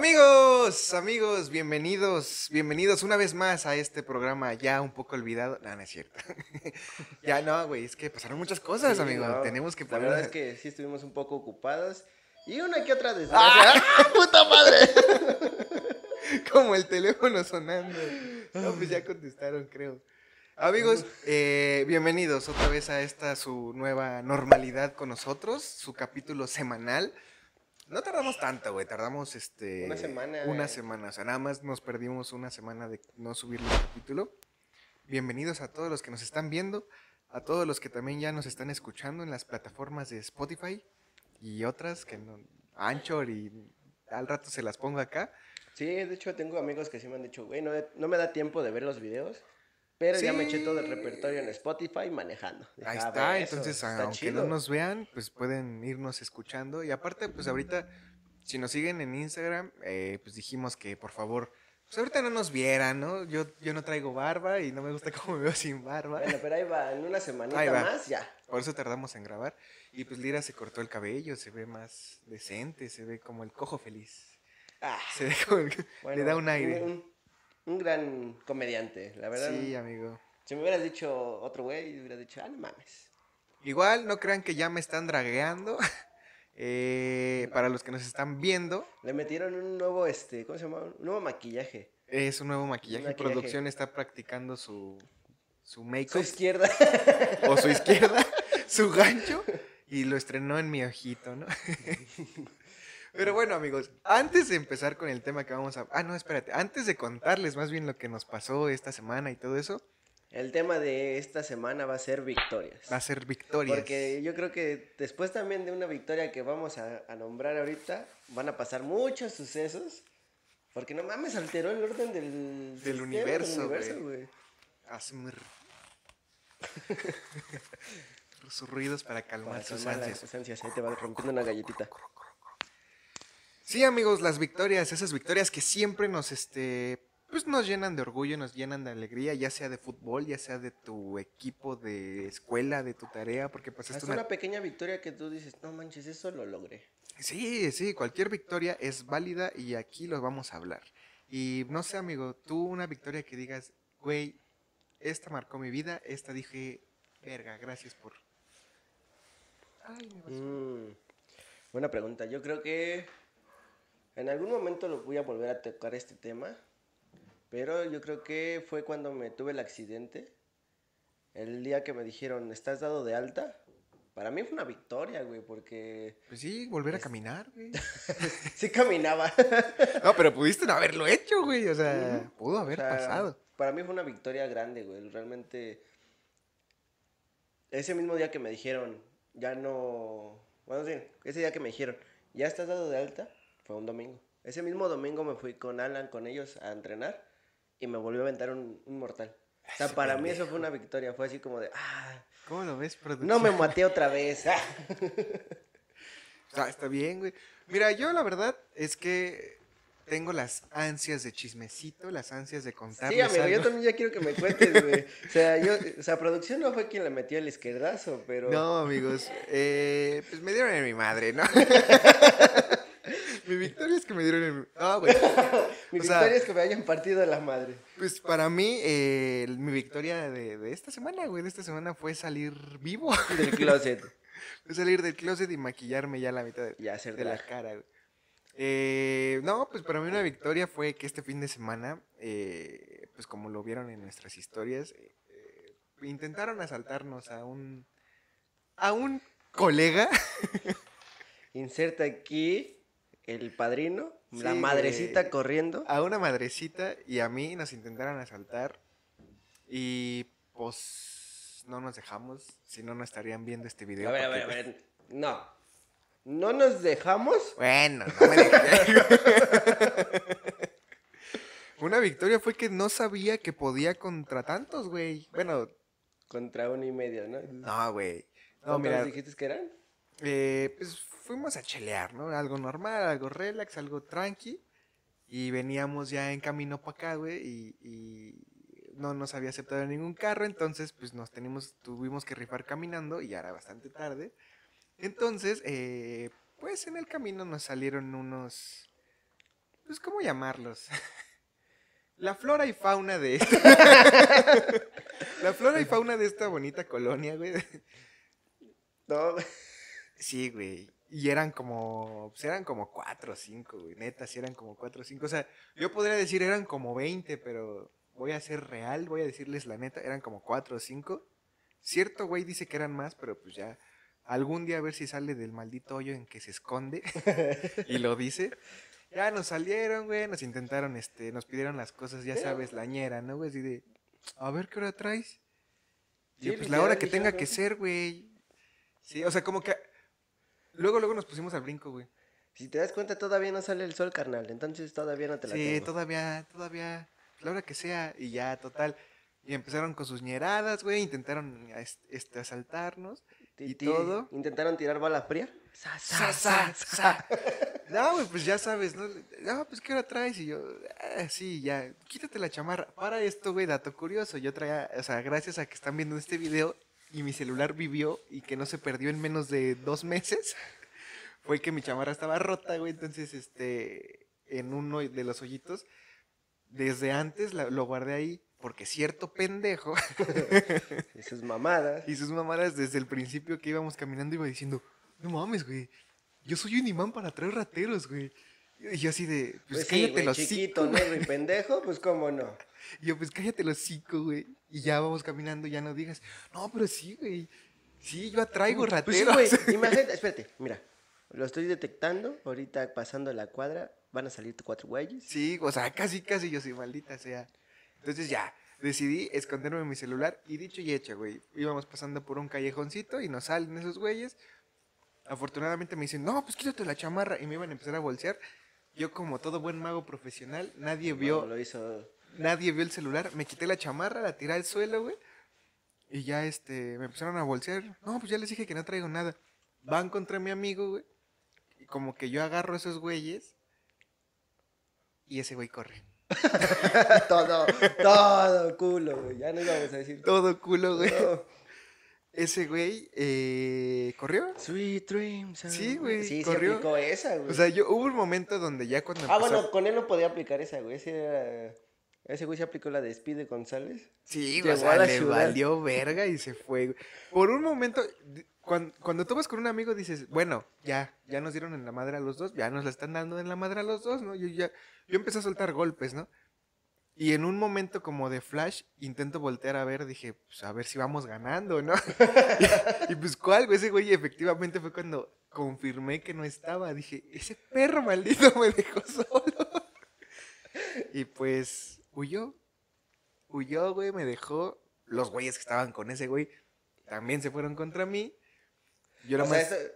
Amigos, amigos, bienvenidos, bienvenidos una vez más a este programa ya un poco olvidado. No, no es cierto. ya no, güey, es que pasaron muchas cosas, Sí, amigo. no, Tenemos que La poner. verdad es que sí estuvimos un poco ocupados. Y una que otra desgracia. ¡Ah, puta madre! Como el teléfono sonando. No, pues ya contestaron, creo. Amigos, eh, bienvenidos otra vez a esta su nueva normalidad con nosotros, su capítulo semanal. No tardamos tanto, güey, tardamos este... Una semana, Una güey. semana, o sea, nada más nos perdimos una semana de no subir el capítulo. Bienvenidos a todos los que nos están viendo, a todos los que también ya nos están escuchando en las plataformas de Spotify y otras que no... Anchor y al rato se las pongo acá. Sí, de hecho tengo amigos que sí me han dicho, güey, no, no me da tiempo de ver los videos. Pero ya me eché todo el repertorio en Spotify manejando. Ahí "Ah, está, eso entonces está aunque chido". no nos vean, pues pueden irnos escuchando. Y aparte, pues ahorita, si nos siguen en Instagram, eh, pues dijimos que por favor, pues ahorita no nos vieran, ¿no? Yo, yo no traigo barba y no me gusta cómo me veo sin barba. Bueno, pero ahí va, en una semanita Ahí va. más, ya. Por eso tardamos en grabar. Y pues Lira se cortó el cabello, se ve más decente, se ve como el cojo feliz. Ah, Se ve como el- bueno, le da un aire. Un, un gran comediante, la verdad. Sí, amigo. Si me hubieras dicho otro güey, hubiera dicho, ah, no mames. Igual, no crean que ya me están dragueando. Eh, para los que nos están viendo, Le metieron un nuevo, este, ¿cómo se llama? Un nuevo maquillaje. Es un nuevo maquillaje. Maquillaje. Producción está practicando su, su Su make-up izquierda. o su izquierda, su gancho, y lo estrenó en mi ojito, ¿no? Pero bueno, amigos, antes de empezar con el tema que vamos a... Ah, no, espérate. Antes de contarles más bien lo que nos pasó esta semana y todo eso, El tema de esta semana va a ser victorias. va a ser victorias. Porque yo creo que después también de una victoria que vamos a, a nombrar ahorita, van a pasar muchos sucesos. Porque no mames, alteró el orden del, sistema, universo, güey. Sus ruidos para calmar Para sus calmar ansias. las ansias, ahí te va rompiendo una galletita. Sí, amigos, las victorias, esas victorias que siempre nos, este, pues nos llenan de orgullo, nos llenan de alegría, ya sea de fútbol, ya sea de tu equipo de escuela, de tu tarea, porque pues Es una... una... pequeña victoria que tú dices, no manches, eso lo logré. Sí, sí, cualquier victoria es válida y aquí los vamos a hablar. Y no sé, amigo, tú una victoria que digas, güey, esta marcó mi vida, esta dije, verga, gracias por... Ay, me pasó. Mm, buena pregunta. Yo creo que en algún momento lo voy a volver a tocar este tema. Pero yo creo que fue cuando me tuve el accidente. El día que me dijeron, ¿estás dado de alta? Para mí fue una victoria, güey, porque Pues sí, volver a caminar, güey. sí caminaba. No, pero pudiste no haberlo hecho, güey, o sea, pudo O haber sea, pasado. Para mí fue una victoria grande, güey. Realmente. Ese mismo día que me dijeron, ya no. Bueno, sí, ese día que me dijeron, ya estás dado de alta, fue un domingo. Ese mismo domingo me fui con Alan, con ellos, a entrenar y me volvió a aventar un, un mortal. O sea, Ese para mí eso fue una victoria. Fue así como de, ah, ¿Cómo lo ves, producción? no me maté otra vez. ah". Ah, está bien, güey. Mira, yo la verdad es que tengo las ansias de chismecito, las ansias de contarles Sí, amigo, yo algo. también ya quiero que me cuentes, güey. O sea, yo, o sea, producción no fue quien le metió el izquierdazo, pero. No, amigos, eh, pues me dieron en mi madre, ¿no? Mi victoria es que me dieron mi... No, güey. Mi o sea- victoria es que me hayan partido la madre. Pues para mí, eh, mi victoria de, de esta semana, güey, de esta semana fue salir vivo. Del closet. Fue salir del closet y maquillarme ya la mitad de, Y hacer de la cara, güey. Eh, no, pues para mí una victoria fue que este fin de semana, eh, pues como lo vieron en nuestras historias, intentaron asaltarnos a un a un colega. Inserta aquí el padrino, la madrecita corriendo. a una madrecita y a mí nos intentaron asaltar y pues no nos dejamos, si no no estarían viendo este video. A ver, a ver, a ver. No. No nos dejamos. Bueno, no me. Una victoria fue que no sabía que podía contra tantos, güey. Bueno, Contra uno y medio, ¿no? no, güey. No, ¿Cuántos mira, dijiste que eran? Eh, pues fuimos a chelear, ¿no? Algo normal, algo relax, algo tranqui. Y veníamos ya en camino para acá, güey, y, no nos había aceptado ningún carro, entonces pues nos tenemos, tuvimos que rifar caminando y ya era bastante tarde. Entonces, eh, pues en el camino nos salieron unos pues, ¿cómo llamarlos? La flora y fauna de esta. la flora y fauna de esta bonita colonia, güey. No, Sí, güey. Y eran como, pues eran como cuatro o cinco, güey. Neta, sí eran como cuatro o cinco. O sea, yo podría decir eran como 20, pero voy a ser real, voy a decirles la neta, eran como cuatro o cinco. Cierto, güey, dice que eran más, pero pues ya algún día a ver si sale del maldito hoyo en que se esconde y lo dice. Ya nos salieron, güey, nos intentaron, este, nos pidieron las cosas, ya sabes, la ñera, ¿no, güey? Así de, a ver qué hora traes. Y Sí, yo, pues la hora que tenga que ser, güey. Sí, o sea, como que luego, luego nos pusimos al brinco, güey. si te das cuenta todavía no sale el sol, carnal, entonces todavía no te la Sí, tengo. todavía, todavía, la hora que sea, y ya, total. Y empezaron con sus ñeradas, güey, intentaron es- este, asaltarnos. Y todo. ¿Intentaron tirar bala fría? Sa, sa, sa. No, güey, pues ya sabes, ¿no? No, pues ¿qué hora traes? Y yo, "Ah, sí, ya, quítate la chamarra. Para esto, güey, dato curioso. Yo traía, o sea, gracias a que están viendo este video y mi celular vivió y que no se perdió en menos de dos meses, fue que mi chamarra estaba rota, güey. Entonces, este, en uno de los hoyitos, desde antes la- lo guardé ahí. Porque cierto pendejo Y sus mamadas. y sus mamadas desde el principio que íbamos caminando iba diciendo, no mames, güey, yo soy un imán para traer rateros, güey. Y yo así de, pues, Pues, sí, cállate güey, los chiquito, negro y pendejo, pues cómo no. Y yo, pues cállate los hocico, güey. Y ya vamos caminando, ya no digas, no, pero sí, güey. Sí, yo atraigo Pues sí, rateros. güey, imagínate, espérate, mira, lo estoy detectando, ahorita pasando la cuadra, van a salir cuatro güeyes. Sí, o sea, casi, casi yo soy maldita sea. Entonces ya, decidí esconderme mi celular y dicho y hecho, güey. Íbamos pasando por un callejoncito y nos salen esos güeyes. Afortunadamente me dicen, no, pues quítate la chamarra. Y me iban a empezar a bolsear. Yo, como todo buen mago profesional, nadie vio, No, lo hizo. Nadie vio el celular. Me quité la chamarra, la tiré al suelo, güey. Y ya, este, me empezaron a bolsear. No, pues ya les dije que no traigo nada. Van contra mi amigo, güey. Y como que yo agarro a esos güeyes. Y ese güey corre. todo, todo culo, güey. Ya no íbamos a decir. Todo culo, güey. Ese güey eh, corrió. Sweet dreams. Sí, güey, Sí, corrió. aplicó esa, güey. O sea, yo hubo un momento donde ya cuando ah, empezó- bueno, con él no podía aplicar esa, güey. Ese, era- ese güey se aplicó la de Speedy González. Sí, llegó o sea, le ciudad. valió verga y se fue. güey. Por un momento, di- cuan- cuando, tú vas con un amigo dices, bueno, ya, ya nos dieron en la madre a los dos, ya nos la están dando en la madre a los dos, ¿no? Yo ya, yo empecé a soltar golpes, ¿no? Y en un momento como de flash, intento voltear a ver, dije, pues a ver si vamos ganando, ¿no? y, pues cuál, güey, ese güey efectivamente fue cuando confirmé que no estaba. Dije, ese perro maldito me dejó solo. y pues huyó. Huyó, güey, me dejó. Los güeyes que estaban con ese güey también se fueron contra mí. Yo o nada sea, más- eso-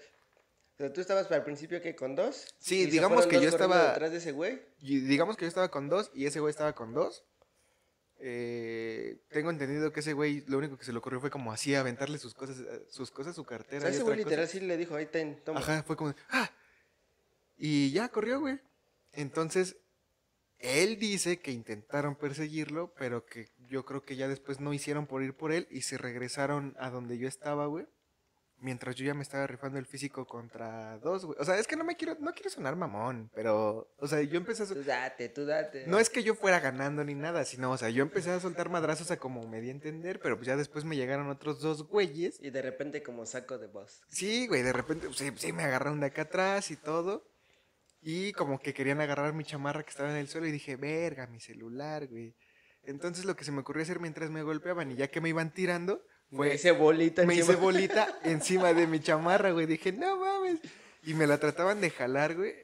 o sea, tú estabas al principio que con dos. Sí, digamos que yo estaba- detrás de ese güey. y digamos que yo estaba con dos y ese güey estaba con dos. Eh, tengo entendido que ese güey lo único que se le ocurrió fue como así aventarle sus cosas, eh, sus cosas, su O cartera. sea, y ese güey literal sí le dijo, ahí ten, toma. Ajá, fue como, ¡ah! Y ya corrió, güey. Entonces, él dice que intentaron perseguirlo, pero que yo creo que ya después no hicieron por ir por él y se regresaron a donde yo estaba, güey. Mientras yo ya me estaba rifando el físico contra dos, güey. O sea, es que no me quiero, no quiero sonar mamón, pero, o sea, yo empecé a... Tú date, tú date. No es que yo fuera ganando ni nada, sino, o sea, yo empecé a soltar madrazos a como me di a entender, pero pues ya después me llegaron otros dos güeyes Y de repente como saco de voz. Sí, güey, de repente, sí, sí, me agarraron de acá atrás y todo. Y como que querían agarrar mi chamarra que estaba en el suelo y dije, verga, mi celular, güey. Entonces lo que se me ocurrió hacer mientras me golpeaban y ya que me iban tirando, Me fue, hice bolita me encima. hice bolita encima de mi chamarra, güey. Dije, no mames. Y me la trataban de jalar, güey.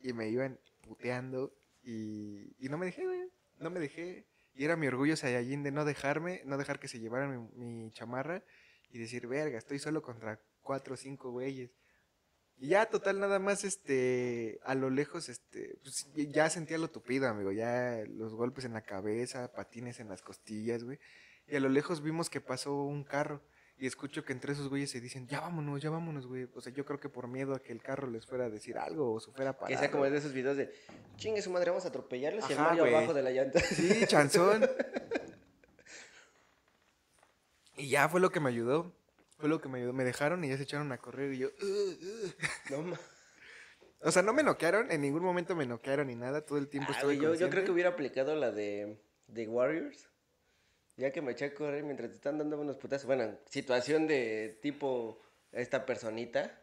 Y me iban puteando y, y no me dejé, güey. No me dejé. Y era mi orgullo Saiyajin de no dejarme, no dejar que se llevaran mi, mi chamarra y decir, verga, estoy solo contra cuatro o cinco güeyes. Y ya, total, nada más, este, a lo lejos, este, pues, ya sentía lo tupido, amigo, ya los golpes en la cabeza, patines en las costillas, güey. Y a lo lejos vimos que pasó un carro y escucho que entre esos güeyes se dicen, ya vámonos, ya vámonos, güey. O sea, yo creo que por miedo a que el carro les fuera a decir algo o se fuera a parar. Que sea como de esos videos de chingue su madre, vamos a atropellarlos y el Ajá, Mario güey. abajo de la llanta. Sí, chanzón. y ya fue lo que me ayudó. Fue lo que me ayudó. Me dejaron y ya se echaron a correr y yo... No ma- O sea, no me noquearon, en ningún momento me noquearon ni nada, todo el tiempo Ah, estuve yo, yo creo que hubiera aplicado la de, de Warriors. Ya que me eché a correr mientras te están dando unos putazos. Bueno, situación de tipo esta personita.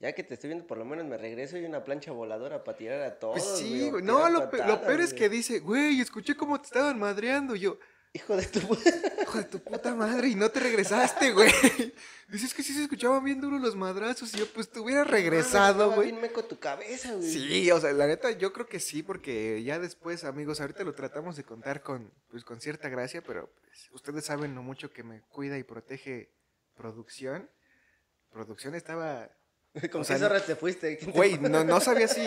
Ya que te estoy viendo, por lo menos me regreso y una plancha voladora para tirar a todos. Pues sí, güey, o güey. No, lo, peor es güey. que dice, güey, escuché cómo te estaban madreando. Y yo, Hijo de tu puta. hijo de tu puta madre, y no te regresaste, güey. Dices que sí se escuchaban bien duros los madrazos. Y yo, pues te hubiera regresado, güey. bien meco tu cabeza, güey. Sí, o sea, la neta, yo creo que sí, porque ya después, amigos, ahorita lo tratamos de contar con, pues, con cierta gracia, pero pues, ustedes saben lo mucho que me cuida y protege producción. Producción estaba, ¿Con o qué sea, zorras te fuiste? ¿Quién te- güey, no, no sabía si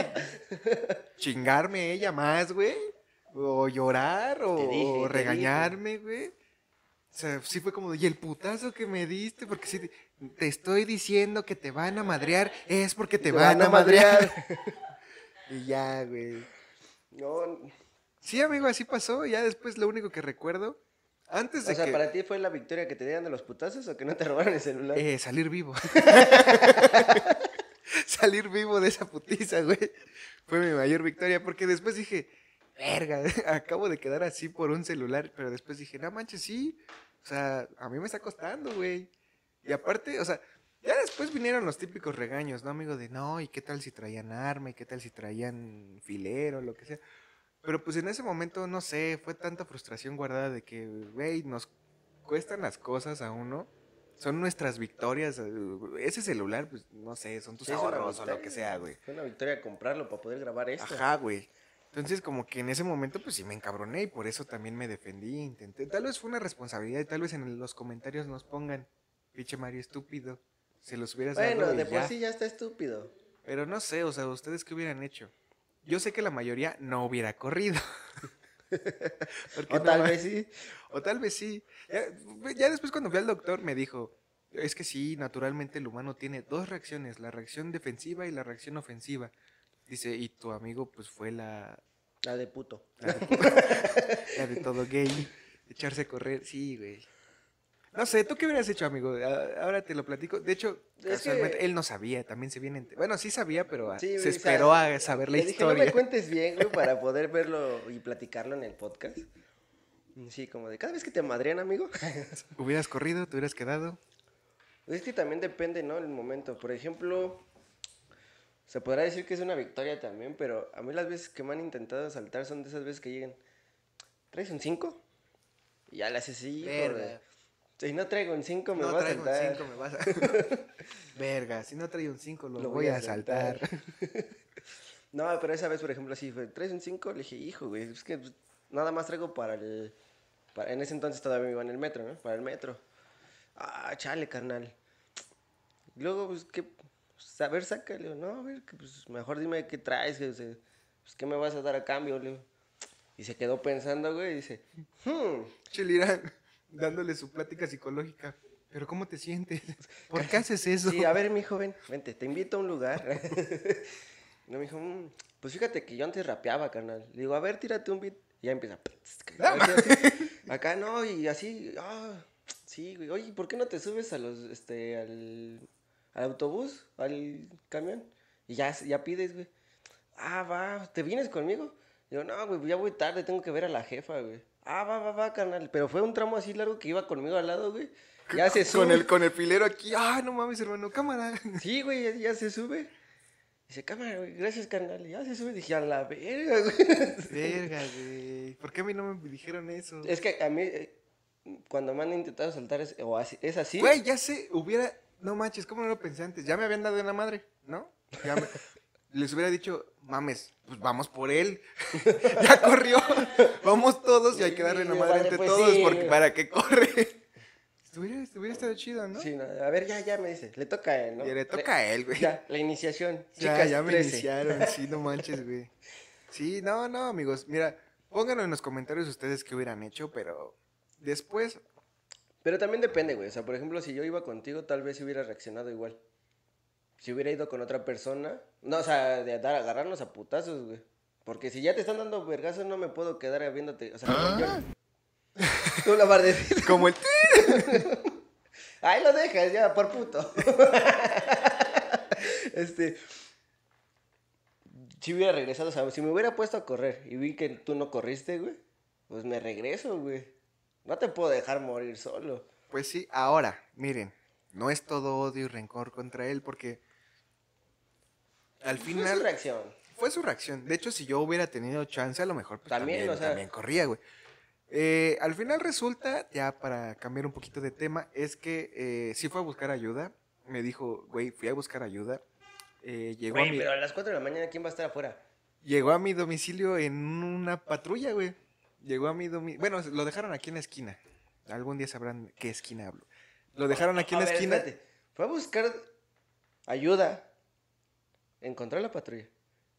chingarme ella más, güey, o llorar, o, Te dije, o te regañarme, güey. O sea, sí fue como, y el putazo que me diste, porque sí, te, te estoy diciendo que te van a madrear, es porque te, van, a madrear. y ya, güey. No, Sí, amigo, así pasó. Ya después lo único que recuerdo, antes de o sea, que ¿para ti fue la victoria que te dieran de los putazos o que no te robaron el celular? eh, salir vivo. salir vivo de esa putiza, güey. Fue mi mayor victoria, porque después dije, verga, acabo de quedar así por un celular, pero después dije, no manches, sí. O sea, a mí me está costando, güey. Y aparte, o sea, ya después vinieron los típicos regaños, ¿no, amigo? De no, ¿y qué tal si traían arma? ¿Y qué tal si traían filero? Lo que sea. Pero pues en ese momento, no sé, fue tanta frustración guardada de que, güey, nos cuestan las cosas a uno. Son nuestras victorias. eh, Ese celular, pues, no sé, son tus ahorros o lo que sea, güey. Fue una victoria comprarlo para poder grabar esto. Ajá, güey. Entonces, como que en ese momento, pues sí me encabroné y por eso también me defendí, intenté. Tal vez fue una responsabilidad y tal vez en los comentarios nos pongan, pinche Mario estúpido, se los hubieras Bueno, dado y de por ya". sí ya está estúpido. Pero no sé, o sea, ¿ustedes qué hubieran hecho? Yo sé que la mayoría no hubiera corrido. O tal vez sí. O tal vez sí. Ya, ya después cuando fui al doctor me dijo, es que sí, naturalmente el humano tiene dos reacciones, la reacción defensiva y la reacción ofensiva. Dice, y tu amigo pues fue la, La de puto. la, de, la de todo gay, echarse a correr. Sí, güey. No sé, ¿tú qué hubieras hecho, amigo? Ahora te lo platico. De hecho, Es casualmente, que- él no sabía, también se viene... Bueno, sí sabía, pero Sí, se güey, o sea, esperó a saber la le dije, no historia. me cuentes bien, güey, para poder verlo y platicarlo en el podcast. Sí, como de cada vez que te madrean, amigo. ¿Hubieras corrido? ¿Te hubieras quedado? Es que también depende, ¿no? El momento. Por ejemplo, se podrá decir que es una victoria también, pero a mí las veces que me han intentado asaltar son de esas veces que llegan. ¿Traes un 5? Y ya le haces así, Verga. Si no traigo un 5, me no va a un saltar. 5, me vas a... Verga, si no traigo un 5 lo, Lo voy a saltar. No, pero esa vez, por ejemplo, así fue. ¿Traes un 5? Le dije, hijo, güey, es que nada más traigo para el. para- en ese entonces todavía me iba en el metro, ¿no? Para el metro. Ah, chale, carnal. Luego, pues, ¿qué? Pues, a ver, sácale. No, a ver, que, pues, mejor dime qué traes, que, pues, ¿qué me vas a dar a cambio, le. Y se quedó pensando, güey, y dice, hmm, Chelira dándole su plática psicológica. ¿Pero cómo te sientes? ¿Por qué haces eso? Sí, a ver, mi joven, vente, te invito a un lugar. no, me dijo, "Mm, pues fíjate que yo antes rapeaba, carnal. Le digo, a ver, tírate un beat. Y ya empieza. Acá no, y así, ah, sí, güey. Oye, ¿por qué no te subes a los, este, al, al autobús, al camión? Y ya, ya pides, güey. Ah, va, ¿te vienes conmigo? Digo, no, güey, ya voy tarde, tengo que ver a la jefa, güey. Ah, va, va, va, carnal. Pero fue un tramo así largo que iba conmigo al lado, güey. Ya se sube. con el, con el filero aquí. Ah, no mames, hermano, cámara. Sí, güey, ya, ya se sube. Dice, cámara, güey, gracias, carnal. Y Ya se sube. Dije, a la verga, güey. Verga, güey. ¿Por qué a mí no me dijeron eso? Es que a mí, eh, cuando me han intentado saltar, es, o así, es así. Güey, ya sé, hubiera. No manches, ¿cómo no lo pensé antes? Ya me habían dado en la madre, ¿no? Ya me- Les hubiera dicho, mames, pues vamos por él. ya corrió. Vamos todos y hay que darle la madre vale, entre pues todos sí. porque para que corre. Estuviera, estuviera estado chido, ¿no? Sí, no, a ver, ya, ya me dice. Le toca a él, ¿no? Y le toca a él, güey. Ya, la iniciación. Ya, Chicas ya me 13. iniciaron, sí, no manches, güey. Sí, no, no, amigos. Mira, pónganlo en los comentarios ustedes qué hubieran hecho, pero después, Pero también depende, güey. O sea, por ejemplo, si yo iba contigo, tal vez hubiera reaccionado igual. Si hubiera ido con otra persona. No, o sea, de dar, agarrarnos a putazos, güey. Porque si ya te están dando vergazos, no me puedo quedar viéndote. O sea, yo. Tú la vas a decir. como el... Ahí lo dejas, ya, por puto. este. si hubiera regresado, o sea, si me hubiera puesto a correr y vi que tú no corriste, güey, pues me regreso, güey. No te puedo dejar morir solo. Pues sí, ahora, miren, no es todo odio y rencor contra él porque al Fue final su reacción. fue su reacción. De hecho, si yo hubiera tenido chance, a lo mejor pues, También, también, o sea- también corría, güey. Eh, al final resulta, ya para cambiar un poquito de tema, es que eh, sí fue a buscar ayuda. Me dijo, güey, fui a buscar ayuda. Eh, llegó, a Güey, mi, pero a las 4 de la mañana, ¿quién va a estar afuera? llegó a mi domicilio en una patrulla, güey. Llegó a mi domicilio. Bueno, lo dejaron aquí en la esquina. Algún día sabrán qué esquina hablo. Lo dejaron aquí en la ver, esquina. espérate. Fue a buscar ayuda. Encontró la patrulla.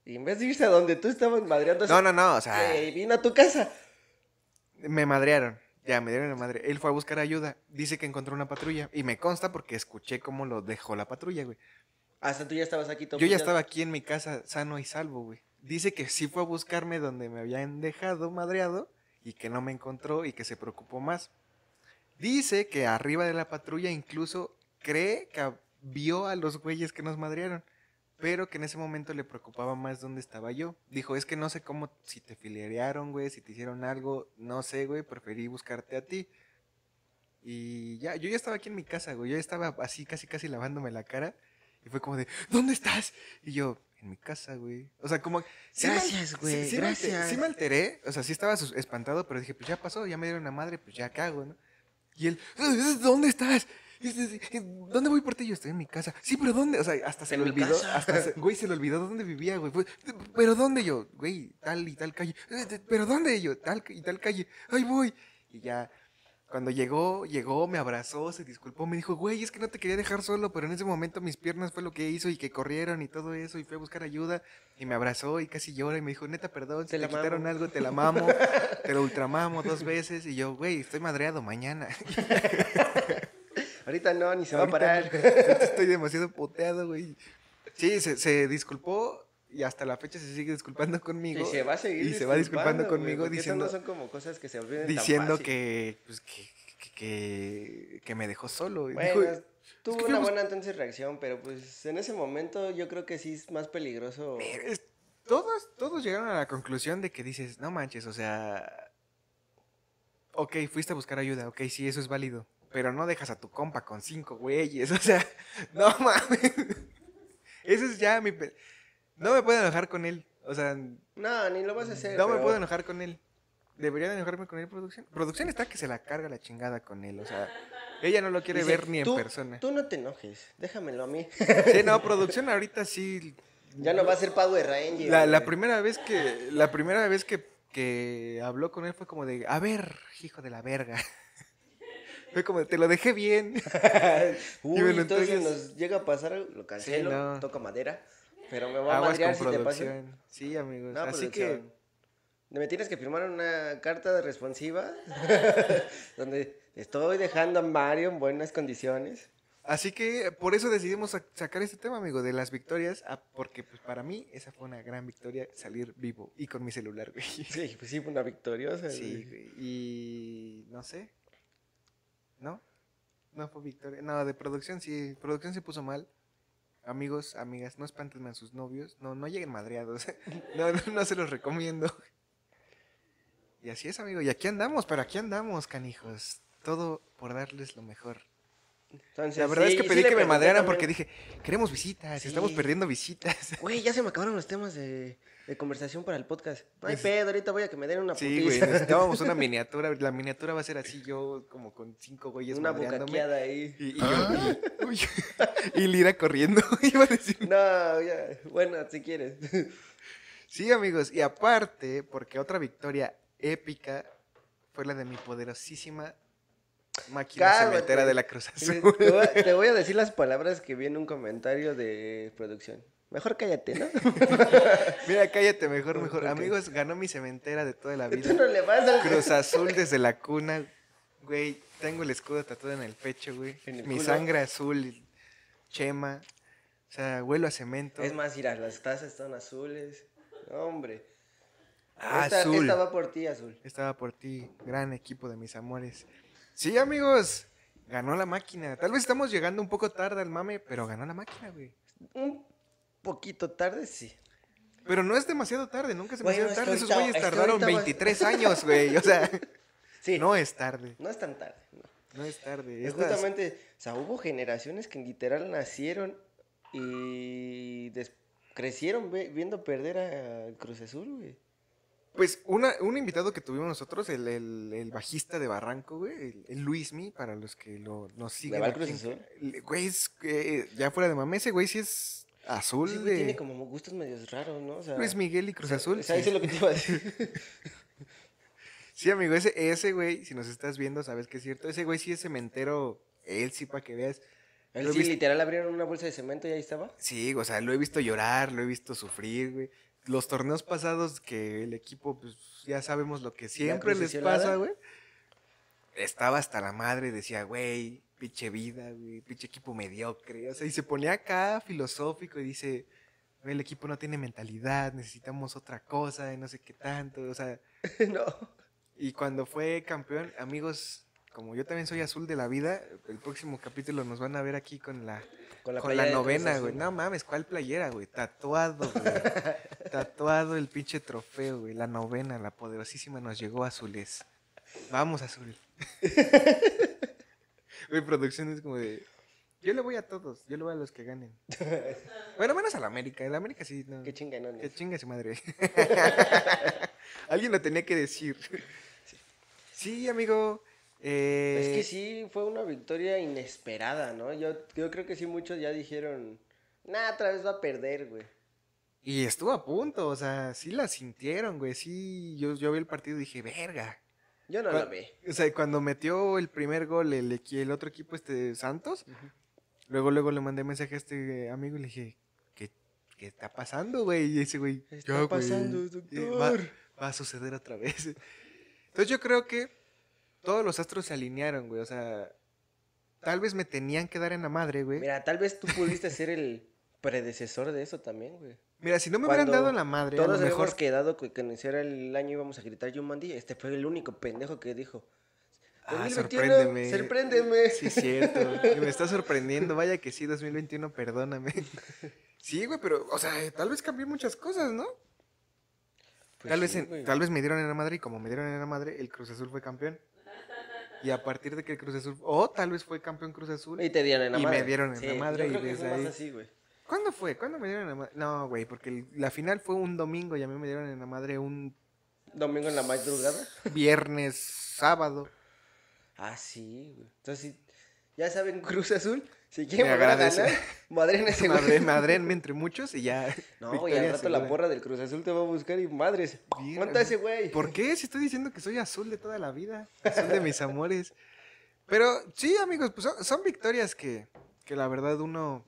Y en vez de irse a donde tú estabas madreando, No, no, no, o sea, güey, vino a tu casa. me madrearon. Ya, me dieron la madre. Él fue a buscar ayuda. Dice que encontró una patrulla. Y me consta porque escuché cómo lo dejó la patrulla, güey. Hasta tú ya estabas aquí todo Yo ya estaba aquí en mi casa sano y salvo, güey. Dice que sí fue a buscarme donde me habían dejado madreado y que no me encontró y que se preocupó más. Dice que arriba de la patrulla incluso cree que vio a los güeyes que nos madrearon, pero que en ese momento le preocupaba más dónde estaba yo. Dijo, es que no sé cómo, si te filerearon, güey, si te hicieron algo, no sé, güey, preferí buscarte a ti. Y ya, yo ya estaba aquí en mi casa, güey, yo estaba así casi casi lavándome la cara y fue como de, ¿dónde estás? Y yo, en mi casa, güey. O sea, como... sí me Gracias, sí- güey, sí me alte- gracias. sí me alteré, o sea, sí estaba espantado, pero dije, pues ya pasó, ya me dieron la madre, pues ya cago, ¿no? Y él, ¿dónde estás? ¿Dónde voy por ti? Yo estoy en mi casa. Sí, pero ¿dónde? O sea, hasta se le olvidó, casa. hasta, se- güey, se le olvidó dónde vivía, güey. ¿Pero dónde yo? Güey, tal y tal calle. "Eh, ¿Pero dónde yo? Tal y tal calle. Ahí voy. Y ya, cuando llegó, llegó, me abrazó, se disculpó, me dijo, güey, es que no te quería dejar solo, pero en ese momento mis piernas fue lo que hizo y que corrieron y todo eso y fue a buscar ayuda y me abrazó y casi llora y me dijo, neta, perdón, si Te te, la quitaron mamo". algo, te la mamo, te lo ultramamo dos veces y yo, güey, estoy madreado mañana. Ahorita no, ni se va a parar. no, estoy demasiado puteado, güey. Sí, se, se disculpó y hasta la fecha se sigue disculpando conmigo. Y se va a seguir y se va disculpando conmigo esas diciendo, no son como cosas que se olviden tan diciendo fácil. que, pues, que, que, que, me dejó solo. Bueno, dijo, tuvo una fuimos- buena entonces reacción, pero pues en ese momento yo creo que sí es más peligroso. Es- todos, todos llegaron a la conclusión de que dices, no manches, o sea, ok, fuiste a buscar ayuda, ok, sí, eso es válido, pero no dejas a tu compa con cinco güeyes, o sea, no mames. Eso es ya mi... No me puedo enojar con él, o sea, No, ni lo vas a hacer. no me puedo enojar con él. Debería de enojarme con él, producción. Producción está que se la carga la chingada con él, o sea, ella no lo quiere Dice, ver ni en "Tú- persona. Tú no te enojes, déjamelo a mí. Sí, no, producción ahorita sí ya no va a ser Power Ranger. La, la primera vez que la primera vez que, que habló con él fue como de, a ver, hijo de la verga. fue como de, te lo dejé bien. Uy, Y me lo entonces nos llega a pasar, lo cancelo, no. toco madera, pero me va a madrear si te pasa. Sí, amigos. No, Así producción. Me tienes que firmar una carta de responsiva donde estoy dejando a Mario en buenas condiciones. que así que por eso decidimos sac- sacar este tema, amigo, de las victorias, ah, porque pues para mí esa fue una gran victoria salir vivo y con mi celular, güey. Sí, pues sí, fue una victoriosa. Sí, güey. Y no sé. ¿No? No fue victoria. No, de producción sí. Producción se puso mal. Amigos, amigas, no espanten a sus novios. No, no lleguen madreados. No, no, no se los recomiendo. Y así es, amigo. Y aquí andamos, pero aquí andamos, canijos. Todo por darles lo mejor. Entonces, La verdad sí, es que pedí que me madrearan también, porque dije, queremos visitas, Sí. estamos perdiendo visitas. Güey, ya se me acabaron los temas de, de conversación para el podcast. No hay pedo, ahorita voy a que me den una Sí, güey, necesitábamos una miniatura. La miniatura va a ser así, yo como con cinco güeyes una bucaqueada ahí. Y, y yo, y, y Lira corriendo, iba a decir. No, ya, bueno, si quieres. Sí, amigos, y aparte, porque otra victoria épica fue la de mi poderosísima máquina Cálmate. cementera de la Cruz Azul. Te voy, a, te voy a decir las palabras que vi en un comentario de producción. Mejor cállate, ¿no? Mira, cállate mejor, mejor. Amigos, ganó mi cementera de toda la Tú vida. no le vas al Cruz Azul desde la cuna. Güey, tengo el escudo tatuado en el pecho, güey. El Mi culo. sangre azul, chema. O sea, huelo a cemento. Es más, mira, las tazas están azules. Hombre. Ah, esta, azul. esta va por ti, azul. Estaba por ti, gran equipo de mis amores. Sí, amigos, ganó la máquina. Tal vez estamos llegando un poco tarde al mame, pero ganó la máquina, güey. Un poquito tarde, sí. Pero no es demasiado tarde, nunca es Bueno, demasiado que tarde. Esos ahorita- güeyes tardaron ahorita vas- 23 años, güey. O sea, Sí, no es tarde. no es tan tarde. no. No es tarde. Es justamente, o sea, hubo generaciones que literal nacieron y des- crecieron ve- viendo perder a Cruz Azul, güey. Pues una, un invitado que tuvimos nosotros, el, el, el bajista de Barranco, güey, el, el Luismi, para los que lo, nos siguen. va al aquí el- Güey, es que, ya fuera de mame, ese güey sí es azul Sí, de tiene como gustos medios raros, ¿no? O sea, Luis Miguel y Cruz Azul. O sea, sí. eso es lo que te iba a decir. Sí, amigo, ese, ese güey, si nos estás viendo, sabes que es cierto. Ese güey sí es cementero, él sí, para que veas. Él sí, visto- literal, abrieron una bolsa de cemento y ahí estaba. Sí, o sea, lo he visto llorar, lo he visto sufrir, güey. Los torneos pasados que el equipo, pues ya sabemos lo que siempre les pasa, güey. Estaba hasta la madre, decía, güey, pinche vida, güey, pinche equipo mediocre. O sea, y se ponía acá filosófico y dice, güey, el equipo no tiene mentalidad, necesitamos otra cosa y no sé qué tanto. O sea, no. y cuando fue campeón, amigos, como yo también soy azul de la vida, el próximo capítulo nos van a ver aquí con la Con la, con la novena, güey. No mames, ¿cuál playera, güey? Tatuado, güey. Tatuado el pinche trofeo, güey. La novena, la poderosísima nos llegó azules. Vamos, azul. Güey, producción es como de. Yo le voy a todos, yo le voy a los que ganen. Bueno, menos a la América. El América sí, no. Qué chinganones. Que chinga su madre. Alguien lo tenía que decir. Sí, amigo. Eh, Es que sí, fue una victoria inesperada, ¿no? Yo, yo creo que sí muchos ya dijeron, nah, otra vez va a perder, güey. Y estuvo a punto, o sea, sí la sintieron, güey. Sí, yo, yo vi el partido y dije, verga. Yo no lo vi. O sea, cuando metió el primer gol el, el otro equipo, este Santos, luego luego le mandé mensaje a este amigo y le dije, ¿qué, qué está pasando, güey? Y ese güey, ¿Qué está "Ya, güey, pasando, eh, va, doctor?" va a suceder otra vez. Entonces yo creo que todos los astros se alinearon, güey. O sea, tal vez me tenían que dar en la madre, güey. Mira, Mira, tal vez tú pudiste ser el predecesor de eso también, güey. si no me hubieran Cuando dado en la madre, a Todos lo mejor habíamos quedado que cuando iniciara el año íbamos a gritar Yumandi. Este fue el único pendejo que dijo. Ah, 2021, sorpréndeme. sorpréndeme. Sí, cierto. me está sorprendiendo. Vaya que sí, 2021, perdóname. Sí, güey, pero, o sea, tal vez cambié muchas cosas, ¿no? Pues tal, vez en- tal vez me dieron en la madre y como me dieron en la madre, el Cruz Azul fue campeón. Y a partir de que Cruz Azul, o tal vez fue campeón Cruz Azul. Y te dieron en la y me madre. dieron en la madre yo y creo que desde fue más ahí- así, güey. ¿Cuándo fue? ¿Cuándo me dieron en la madre? No, güey, porque el- la final fue un domingo y a mí me dieron en la madre un Domingo en la madrugada. viernes, sábado. Ah, sí, güey. Entonces, ya saben, Cruz Azul, si Me quieren a agradece. ganar, madren ese. Madre, madrenme entre muchos y ya. No, y al rato la porra del Cruz Azul te va a buscar y madres. Monta ese güey. ¿Por qué? Si estoy diciendo que soy azul de toda la vida. Azul de mis amores. Pero sí, amigos, pues son, son victorias que, que la verdad uno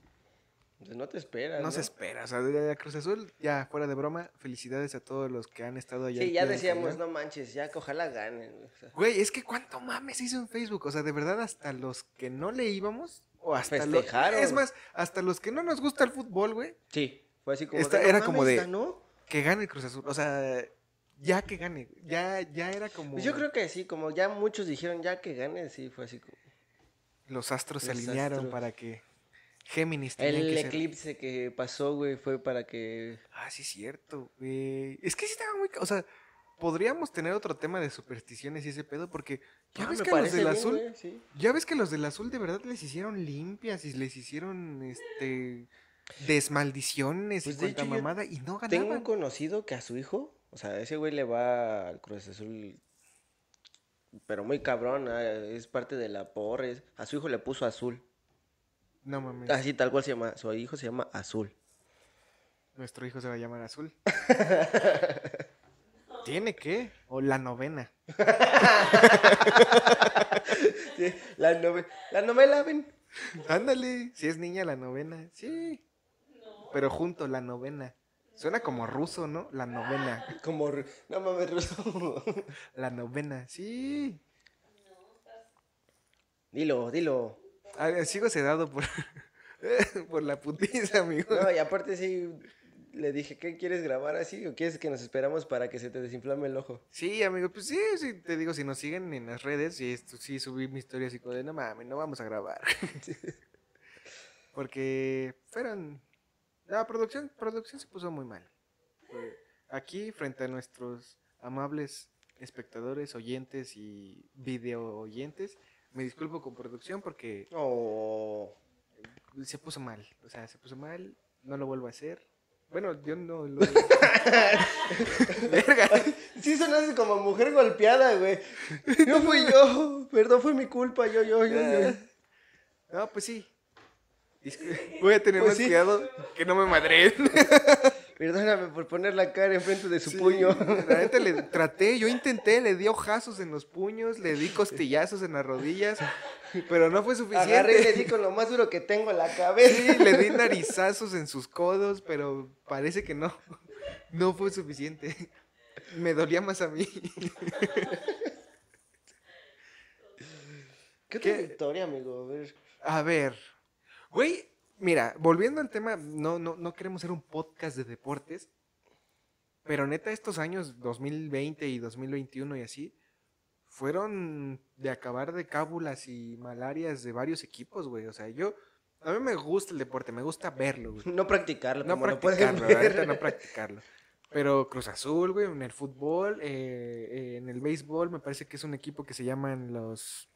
Pues no te esperas. no, se espera. O sea, de Cruz Azul, ya fuera de broma, felicidades a todos los que han estado allá. Sí, ya decíamos, no manches, ya que ojalá ganen. güey, o sea, Güey, es que cuánto mames hizo en Facebook. O sea, de verdad, hasta los que no le íbamos, o hasta. Es más, hasta los que no nos gusta el fútbol, güey, sí, fue así como. Esta de, "No era como de- ganó". que gane el Cruz Azul. O sea, ya que gane. Ya, ya era como. Pues yo creo que sí, como ya muchos dijeron ya que gane, sí, fue así como. Los astros se alinearon astros. para que Géminis tenían El que ser- eclipse que pasó, güey, fue para que. Ah, sí, es cierto, güey. Es que sí estaba muy. O sea, podríamos tener otro tema de supersticiones y ese pedo, porque ya Ah, ves que los del bien, azul. sí. Ya ves que los del azul de verdad les hicieron limpias y les hicieron este desmaldiciones Pues, y de cuanta hecho, mamada y no Tengo un ganaban. conocido que a su hijo, o sea, ese güey le va al Cruz Azul, pero muy cabrón, ah, es parte de la porra. es- A su hijo le puso azul. No mames. Así tal cual se llama, su hijo se llama Azul. Nuestro hijo se va a llamar azul. ¿Tiene que? O la novena. Sí, la, nove- la novela, ven. Ándale, si es niña la novena. Sí. Pero junto, la novena. Suena como ruso, ¿no? La novena. Como, no mames, ruso. La novena, sí. dilo, dilo. Ah, sigo sedado por, por la putiza, amigo. No, y aparte sí, le dije, ¿qué quieres grabar así o quieres que nos esperamos para que se te desinflame el ojo? Sí, amigo, pues sí, sí, te digo, si nos siguen en las redes, y esto, sí subí mi historia así como de, no mames, no vamos a grabar. Porque fueron... La producción, producción se puso muy mal. aquí frente a nuestros amables espectadores, oyentes y video oyentes. Me disculpo con producción porque Oh. se puso mal. O sea, se puso mal. No lo vuelvo a hacer. Bueno, yo no lo. Verga. Sí sonaste como mujer golpeada, güey. No fui yo. Perdón, fue mi culpa. Yo, yo, yo, yo. No, pues sí. Voy a tener Pues más sí. cuidado que no me madreen. Perdóname por poner la cara enfrente de su Sí, puño. Neta le traté, yo intenté, le di ojazos en los puños, le di costillazos en las rodillas, pero no fue suficiente. Agarré y le di con lo más duro que tengo en la cabeza. Sí, le di narizazos en sus codos, pero parece que no. No fue suficiente. Me dolía más a mí. ¿Qué otra victoria, amigo? A ver. A ver. Güey, mira, volviendo al tema, no, no, no queremos ser un podcast de deportes, pero neta, estos años 2020 y 2021 y así, fueron de acabar de cábulas y malarias de varios equipos, güey. O sea, yo, a mí me gusta el deporte, me gusta verlo, güey. No practicarlo, No como practicarlo, la ver. no practicarlo. Pero Cruz Azul, güey, en el fútbol, eh, eh, en el béisbol, me parece que es un equipo que se llaman los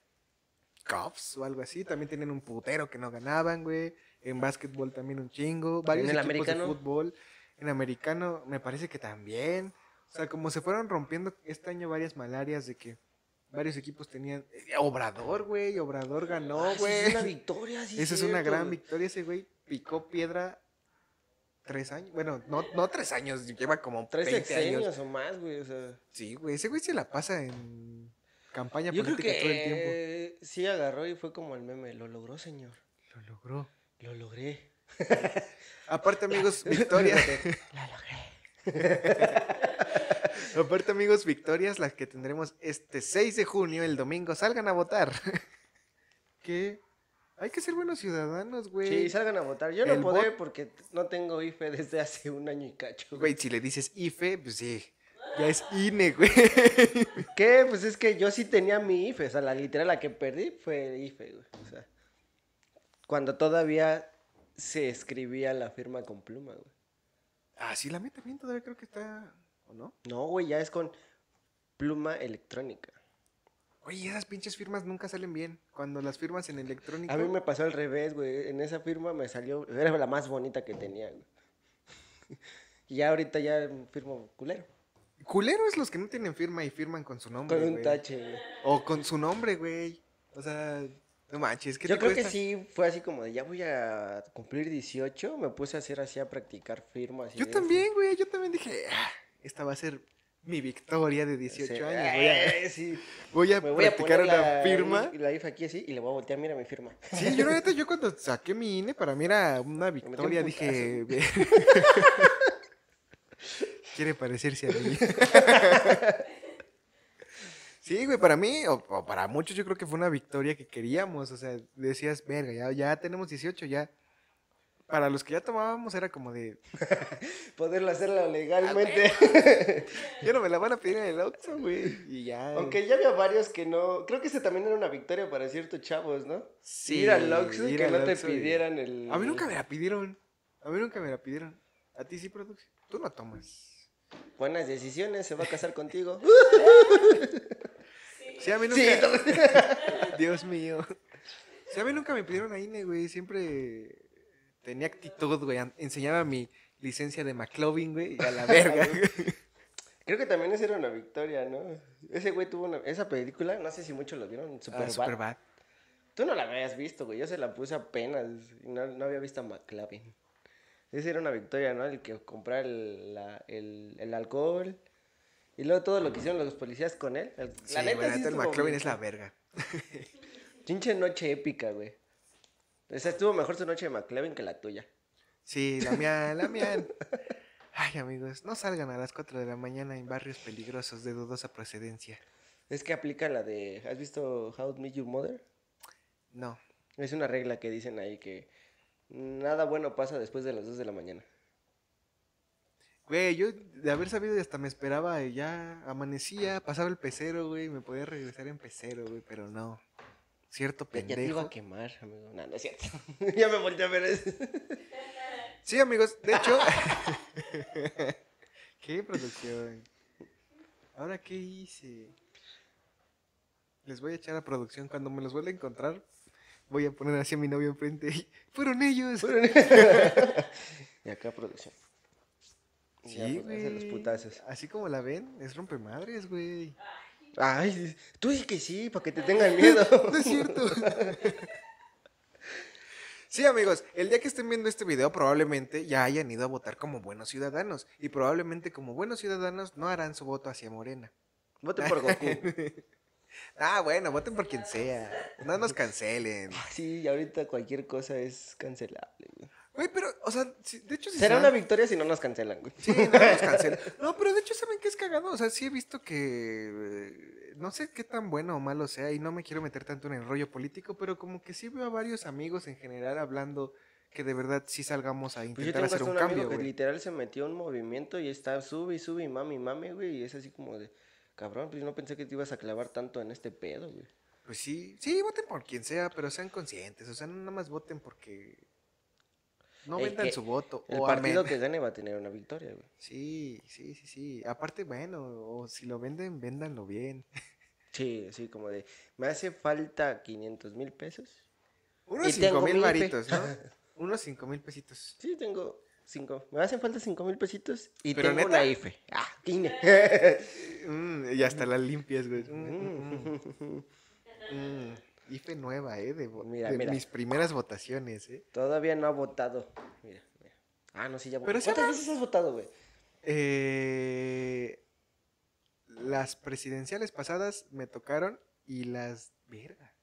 Cubs o algo así. También tienen un putero que no ganaban, güey. En básquetbol también un chingo. Varios el equipos americano? de fútbol. En americano me parece que también. O sea, como se fueron rompiendo este año varias malarias de que varios equipos tenían... eh, Obrador, güey. Obrador ganó, Ah, güey. Es una victoria, sí. Esa es una gran victoria. Ese güey picó piedra tres años. Bueno, no, no tres años, lleva como Tres 20 años. o más, güey. O sea. Sí, güey, ese güey se la pasa en campaña Yo creo política que todo el tiempo. sí agarró y fue como el meme. Lo logró, señor. Lo logró. Lo logré. Aparte, amigos, victorias. Lo logré. Aparte, amigos, victorias las que tendremos este 6 de junio, el domingo. Salgan a votar. que hay que ser buenos ciudadanos, güey. Sí, salgan a votar. Yo no podré porque no tengo IFE desde hace un año y cacho. Güey, si le dices IFE, pues sí. Ya es INE, güey. ¿Qué? Pues es que yo sí tenía mi IFE. O sea, la literal la que perdí fue IFE, güey. O sea, cuando todavía se escribía la firma con pluma, güey. Ah, sí, la mía también todavía creo que está. ¿O no? No, güey, ya es con pluma electrónica. Oye, esas pinches firmas nunca salen bien. Cuando las firmas en electrónico. A mí me pasó al revés, güey. En esa firma me salió, era la más bonita que tenía, güey. Y ya ahorita ya firmo culero. Culero es los que no tienen firma y firman con su nombre. Con un güey. tache, güey. O con su nombre, güey. O sea, no manches, ¿qué Yo te creo que sí fue así como de ya voy a cumplir 18. Me puse a hacer así a practicar firmas. Yo también, güey. Yo también dije, "Ah, esta va a ser mi victoria de 18 Sí, años. Voy a, sí. voy a voy a practicar poner una la, firma. La IFE aquí así y le voy a voltear, mira mi firma. Sí, yo la neta, yo cuando saqué mi INE, para mí era una un victoria. Dije, quiere parecerse a mí. Sí, güey, para mí, o, o para muchos, yo creo que fue una victoria que queríamos. O sea, decías, verga, ya, ya tenemos 18, ya. Para los que ya tomábamos era como de, Poderlo hacerlo legalmente. ya no me la van a pedir en el Oxxo, güey. Y ya. Aunque ya había varios que no. Creo que ese también era una victoria para ciertos chavos, ¿no? Sí, ir al Oxxo y que no te pidieran el. A mí nunca me la pidieron. A mí nunca me la pidieron. A ti sí, producción. Tú no tomas. Buenas decisiones, se va a casar contigo. Sí, a mí Sí, nunca. Dios mío. Sí, a mí nunca me pidieron a INE, güey. Siempre tenía actitud, güey. Enseñaba mi licencia de McLovin, güey, y a la verga. Creo que también esa era una victoria, ¿no? Ese güey tuvo una. Esa película, no sé si muchos lo vieron, Ah, Superbad. Superbad. Tú no la habías visto, güey. Yo se la puse apenas. y no, no había visto a McLavin. Esa era una victoria, ¿no? El que comprar el, la- el, el alcohol. Y luego todo lo que hicieron los policías con él. El- Sí, la neta, güey, sí el McLovin es la verga. Pinche noche épica, güey. O sea, estuvo mejor su noche de McLavin que la tuya. Sí, la mía, la mía. Ay, amigos, no salgan a las 4 de la mañana en barrios peligrosos de dudosa procedencia. Es que aplica la de. ¿Has visto How to Meet Your Mother? No. Es una regla que dicen ahí que nada bueno pasa después de las 2 de la mañana. Güey, yo de haber sabido hasta me esperaba ya amanecía, pasaba el pecero, güey, me podía regresar en pecero, güey, pero no. Cierto Ya, ya te iba pendejo. a quemar, amigo. No, no es cierto. ya me volteé a ver eso. Sí, amigos, de hecho, ¿Qué producción? ¿Ahora qué hice? Les voy a echar a producción. Cuando me los vuelva a encontrar, voy a poner así a mi novio enfrente. y, ¡Fueron ellos! y acá producción. Sí, Ya, pues, los güey. putazos. Así como la ven, es rompemadres, güey. Ay, tú di que sí, para que te tengan miedo. No es cierto. Sí, amigos, el día que estén viendo este video probablemente ya hayan ido a votar como buenos ciudadanos y probablemente como buenos ciudadanos no harán su voto hacia Morena. Voten por Goku. Ah, bueno, voten por quien sea. No nos cancelen. Sí, y ahorita cualquier cosa es cancelable, güey. Pero, o sea, sí, de hecho sí Será se una victoria si no nos cancelan, güey. Sí, no nos cancelen. No, pero de hecho, ¿saben qué es cagado? O sea, sí he visto que. eh, No sé qué tan bueno o malo sea, y no me quiero meter tanto en el rollo político, pero como que sí veo a varios amigos en general hablando que de verdad sí salgamos a Pues yo intentar tengo hacer un un cambio, amigo que güey. literal se metió un movimiento y está sube y sube y mami, mami, güey. Y es así como de, cabrón, pues yo no pensé que te ibas a clavar tanto en este pedo, güey. Pues sí, sí, voten por quien sea, pero sean conscientes. O sea, no nada más voten porque. No El vendan que- su voto. El o partido que gane va a tener una victoria, güey. Sí, sí, sí, sí. Aparte, bueno, o si lo venden, véndanlo bien. Sí, así como de, me hace falta 500 mil pesos. Unos Y tengo cinco mil mi IFE. varitos, ¿no? Unos cinco mil pesitos. Sí, tengo cinco. Me hacen falta cinco mil pesitos y ¿Pero tengo neta? una IFE. Ah, quine. Mm, y hasta las limpias, güey. Mm, mm, mm. Mm, IFE nueva, ¿eh? De, Mira, de mira. mis primeras votaciones, ¿eh? Todavía no ha votado. Mira, mira. Ah, no, sí, ya votó. ¿Cuántas veces has votado, güey? Eh, las presidenciales pasadas me tocaron y las... Verga.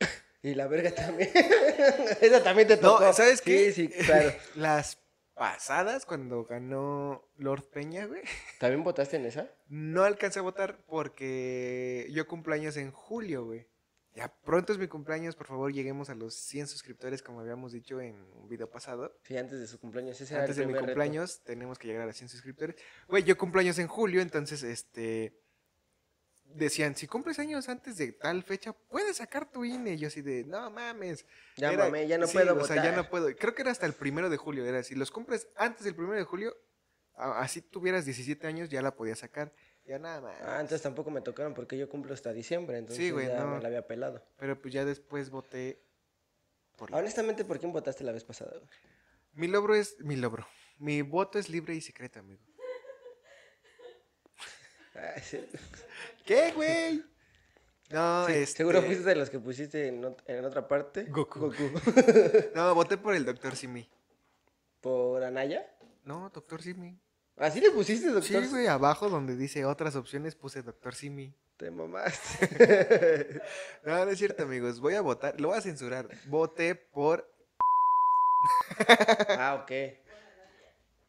Y la verga también. Esa también te No, tocó. ¿sabes qué? Sí, sí, claro. las pasadas, cuando ganó Lord Peña, güey, ¿También votaste en esa? no alcancé a votar porque yo cumplo años en julio, güey. Ya pronto es mi cumpleaños, por favor lleguemos a los 100 suscriptores como habíamos dicho en un video pasado. Sí, antes de su cumpleaños. Ese era Antes de mi reto. cumpleaños tenemos que llegar a los 100 suscriptores. Güey, yo cumplo años en julio, entonces, este... Decían, si cumples años antes de tal fecha, puedes sacar tu INE. Yo así de, no mames. Ya Era- ya no sí, puedo o votar. sea, ya no puedo. Creo que era hasta el primero de julio. Era, si los cumples antes del primero de julio, así tuvieras 17 años, ya la podías sacar. Ya nada más. Ah, entonces tampoco me tocaron porque yo cumplo hasta diciembre, entonces güey, ya no. me la había pelado. Pero pues ya después voté por la- Honestamente, ¿por quién votaste la vez pasada? güey? Mi logro es mi logro. Mi voto es libre y secreto, amigo. Ah, sí. ¿Qué, güey? No, Sí, este... Seguro fuiste de los que pusiste en, ot- en otra parte. Goku. No, voté por el doctor Simi. ¿Por Anaya? No, doctor Simi. ¿Así le pusiste, doctor? Sí, güey, abajo donde dice otras opciones puse doctor Simi. Te mamaste. No, no es cierto, amigos. Voy a votar, lo voy a censurar. Voté por, ah, ok.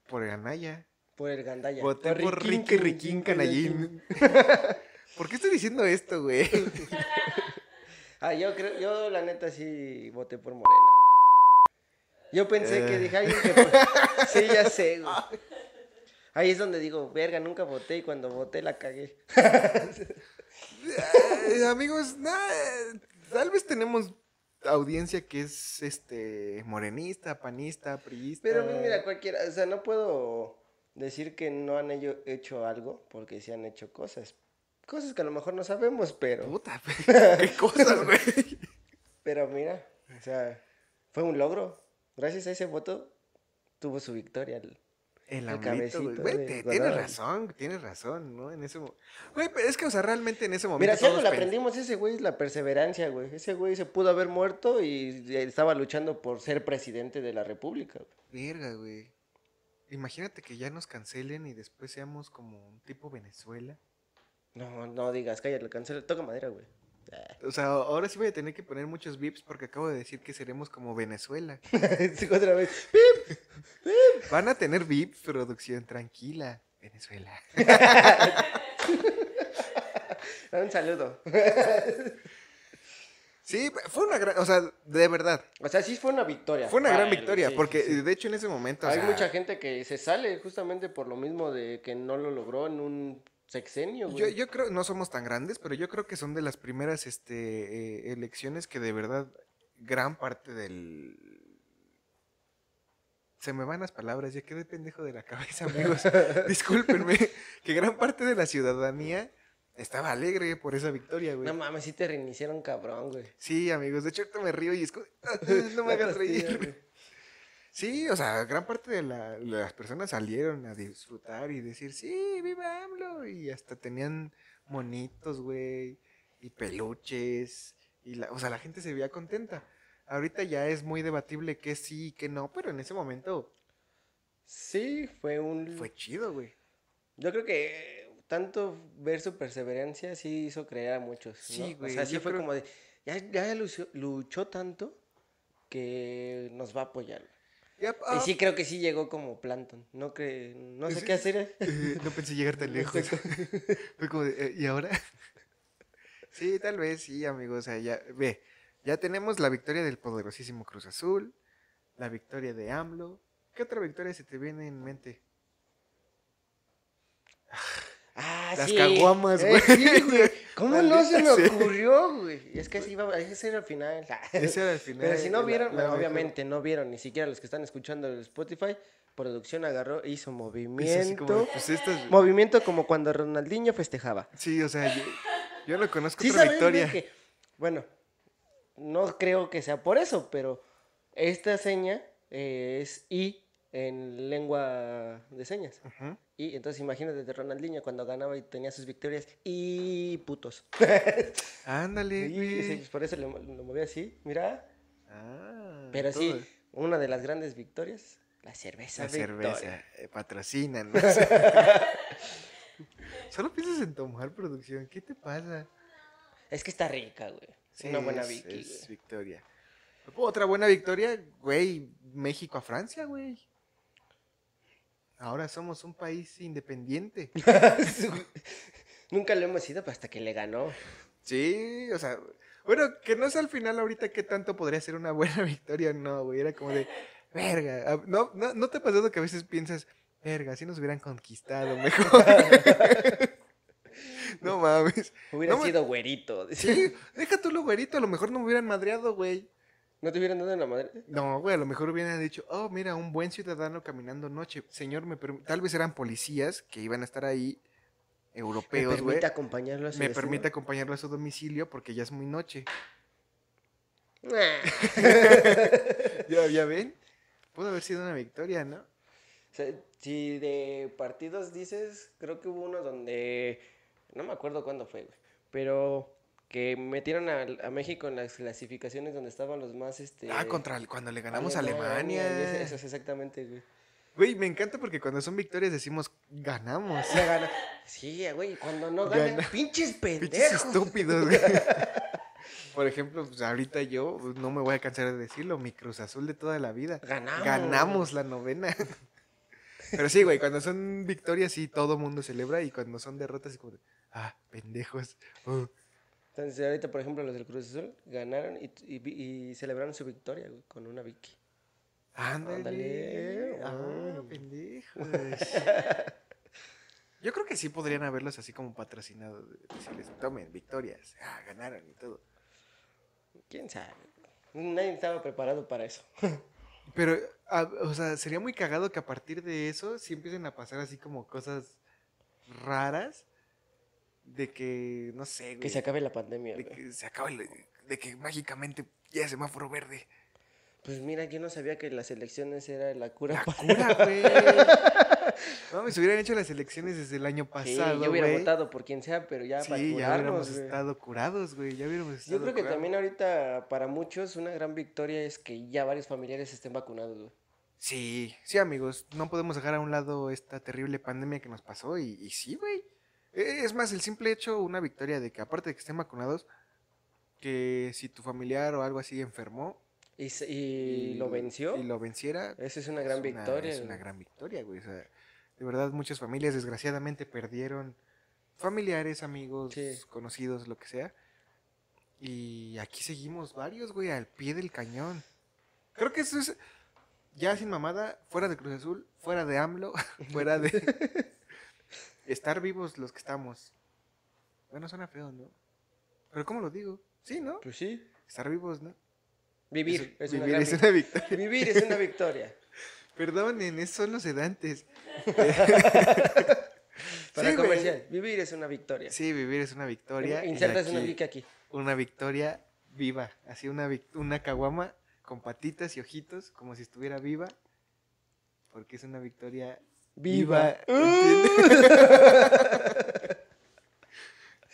por Anaya. Por el Gandaya. Voté por Ricky Riquín Canallín. ¿Por qué estoy diciendo esto, güey? Ah, yo creo, yo la neta sí voté por Morena. Yo pensé que Eh. dije alguien que... Sí, ya sé, güey. Ahí es donde digo, verga, nunca voté y cuando voté la cagué. Eh, amigos, tal vez tenemos audiencia que es este morenista, panista, priista. Pero pues mira, cualquiera, o sea, no puedo decir que no han ello- hecho algo porque sí han hecho cosas. Cosas que a lo mejor no sabemos, pero... Puta, qué cosas, güey. Pero mira, o sea, fue un logro. Gracias a ese voto tuvo su victoria. el- El amiguito, güey. cabecito Güey, te- tienes razón, tienes razón, ¿no? En ese Güey, es que, o sea, realmente en ese momento. Mira, si algo le aprendimos ese güey es la perseverancia, güey. Ese güey se pudo haber muerto y estaba luchando por ser presidente de la república. güey. Verga, güey. Imagínate que ya nos cancelen y después seamos como un tipo Venezuela. No, no digas, cállate, cancela, toca madera, güey. O sea, ahora sí voy a tener que poner muchos vips porque acabo de decir que seremos como Venezuela. Sí, otra vez. Van a tener vips, producción, tranquila. Venezuela. Un saludo. Sí, fue una gran, o sea, de verdad, O sea, sí fue una victoria. fue una gran victoria, sí, porque sí, sí. de hecho en ese momento, o Hay sea, mucha gente que se sale justamente por lo mismo de que no lo logró en un sexenio, yo, yo creo, no somos tan grandes, pero yo creo que son de las primeras este, eh, elecciones que de verdad gran parte del... se me van las palabras, ya quedé pendejo de la cabeza, amigos. Discúlpenme, que gran parte de la ciudadanía estaba alegre por esa victoria, güey. No mames, sí te reiniciaron cabrón, güey. Sí, amigos, de hecho ahorita me río y es como, "Ah, no me hagas reír. güey. Sí, o sea, gran parte de, la- de las personas salieron a disfrutar y decir, sí, viva AMLO. Y hasta tenían monitos, güey, y peluches. Y la, o sea, la gente se veía contenta. Ahorita ya es muy debatible que sí y que no, pero en ese momento Sí, fue un... fue chido, güey. Yo creo que tanto ver su perseverancia sí hizo creer a muchos. ¿no? Sí, güey, O sea, sí fue creo- como de. Ya, ya luchó, luchó tanto que nos va a apoyar. Ya, Y ah, sí creo que sí llegó como Planton. No, que, no sé Sí, qué hacer. eh, no pensé llegar tan lejos. Fue como de, eh, ¿y ahora? sí, tal vez sí, amigos. O sea, ya, ve, ya tenemos la victoria del poderosísimo Cruz Azul, la victoria de AMLO. ¿Qué otra victoria se te viene en mente? Ah, Las sí. caguamas, Eh, güey. sí, güey. ¿Cómo no se me sea. ocurrió, güey? Es que así iba, ese era el final. Ese era el final. Pero si no vieron, la bueno, mejor. obviamente no vieron, ni siquiera los que están escuchando el Spotify, producción agarró, hizo movimiento. como, pues estas- Movimiento como cuando Ronaldinho festejaba. Sí, o sea, yo, yo no conozco Sí otra victoria. que, bueno, no creo que sea por eso, pero esta seña eh, es I en lengua de señas. Y entonces imagínate de Ronaldinho cuando ganaba y tenía sus victorias y putos. Ándale, Y sí, por eso lo, lo moví así, mira. Ah, Pero sí, una de las grandes victorias, la cerveza. La Victoria. cerveza, eh, patrocinan. Solo piensas en tomar producción, ¿qué te pasa? Es que está rica, güey. Sí, una buena Vicky, es victoria. Otra buena victoria, güey, México a Francia, güey. Ahora somos un país independiente. Nunca lo hemos ido hasta que le ganó. Sí, o sea, bueno, que no sé al final ahorita qué tanto podría ser una buena victoria, no, güey, era como de, verga, ah, no, no, ¿no te ha pasado que a veces piensas, verga, si nos hubieran conquistado mejor? no mames. Hubiera No me- sido güerito. Sí, deja tú lo güerito, a lo mejor no me hubieran madreado, güey. ¿No te hubieran dado en la madre? No, güey, a lo mejor hubieran dicho, oh, mira, un buen ciudadano caminando noche. Señor, me perm- tal vez eran policías que iban a estar ahí, Me europeos, güey. permite acompañarlo a su Me destino? permite acompañarlo a su domicilio porque ya es muy noche. ¿Ya, ya ven? Pudo haber sido una victoria, ¿no? O sea, si de partidos dices, creo que hubo uno donde, no me acuerdo cuándo fue, güey, pero que metieron a, a México en las clasificaciones donde estaban los más, este... Ah, contra el- cuando le ganamos a Alemania. ese- Eso es exactamente, güey. Güey, me encanta porque cuando son victorias decimos, ganamos. Ya gana. Sí, güey, cuando no ganan, Gana. pinches Pinches pendejos. estúpidos, güey. Por ejemplo, pues ahorita yo no me voy a cansar de decirlo, mi Cruz Azul de toda la vida. Ganamos. Ganamos la novena. Pero sí, güey, cuando son victorias sí todo mundo celebra y cuando son derrotas es como de, ah, pendejos. uh". Entonces, ahorita, por ejemplo, los del Cruz Azul ganaron y, y- y celebraron su victoria, güey, con una Vicky. Ándale. Ándale. Ah, pendejos. Yo creo que sí podrían haberlos así como patrocinado. de Decirles, tomen, victorias. Ah, ganaron y todo. ¿Quién sabe? Nadie estaba preparado para eso. Pero, ah, o sea, sería muy cagado que a partir de eso sí empiecen a pasar así como cosas raras. De que, no sé, güey. Que se acabe la pandemia, de güey. que se acabe, de que mágicamente ya semáforo verde. Pues mira, yo no sabía que las elecciones era la cura. La para- cura, güey. No, me se hubieran hecho las elecciones desde el año Sí, pasado, yo hubiera votado por quien sea, pero ya para Sí, ya curarnos, hubiéramos güey. estado curados, güey. Ya hubiéramos estado Yo creo que curados. también ahorita para muchos una gran victoria es que ya varios familiares estén vacunados, güey. Sí, sí, amigos. No podemos dejar a un lado esta terrible pandemia que nos pasó. Y, y sí, güey. Eh, Es más, el simple hecho, una victoria de que aparte de que estén vacunados, que si tu familiar o algo así enfermó Y, se- y lo venció. y lo venciera, Esa es una gran es victoria. Es güey. una gran victoria, güey. O sea, de verdad, muchas familias desgraciadamente perdieron familiares, amigos, Sí. conocidos, lo que sea. Y aquí seguimos varios, güey, al pie del cañón. Creo que eso es, ya sin mamada, fuera de Cruz Azul, fuera de AMLO, fuera de estar vivos los que estamos. Bueno, suena feo, ¿no? Pero ¿cómo lo digo? Sí, ¿no? Pues sí. Estar vivos, ¿no? Vivir es una vivir gran es una victoria. Vivir es una victoria. Perdonen, esos son los sedantes. Para Sí, güey. comercial, vivir es una victoria. Sí, vivir es una victoria. Insertas una pica aquí. Una victoria viva. Así una, una caguama con patitas y ojitos, como si estuviera viva. Porque es una victoria Viva. ¿entiendes?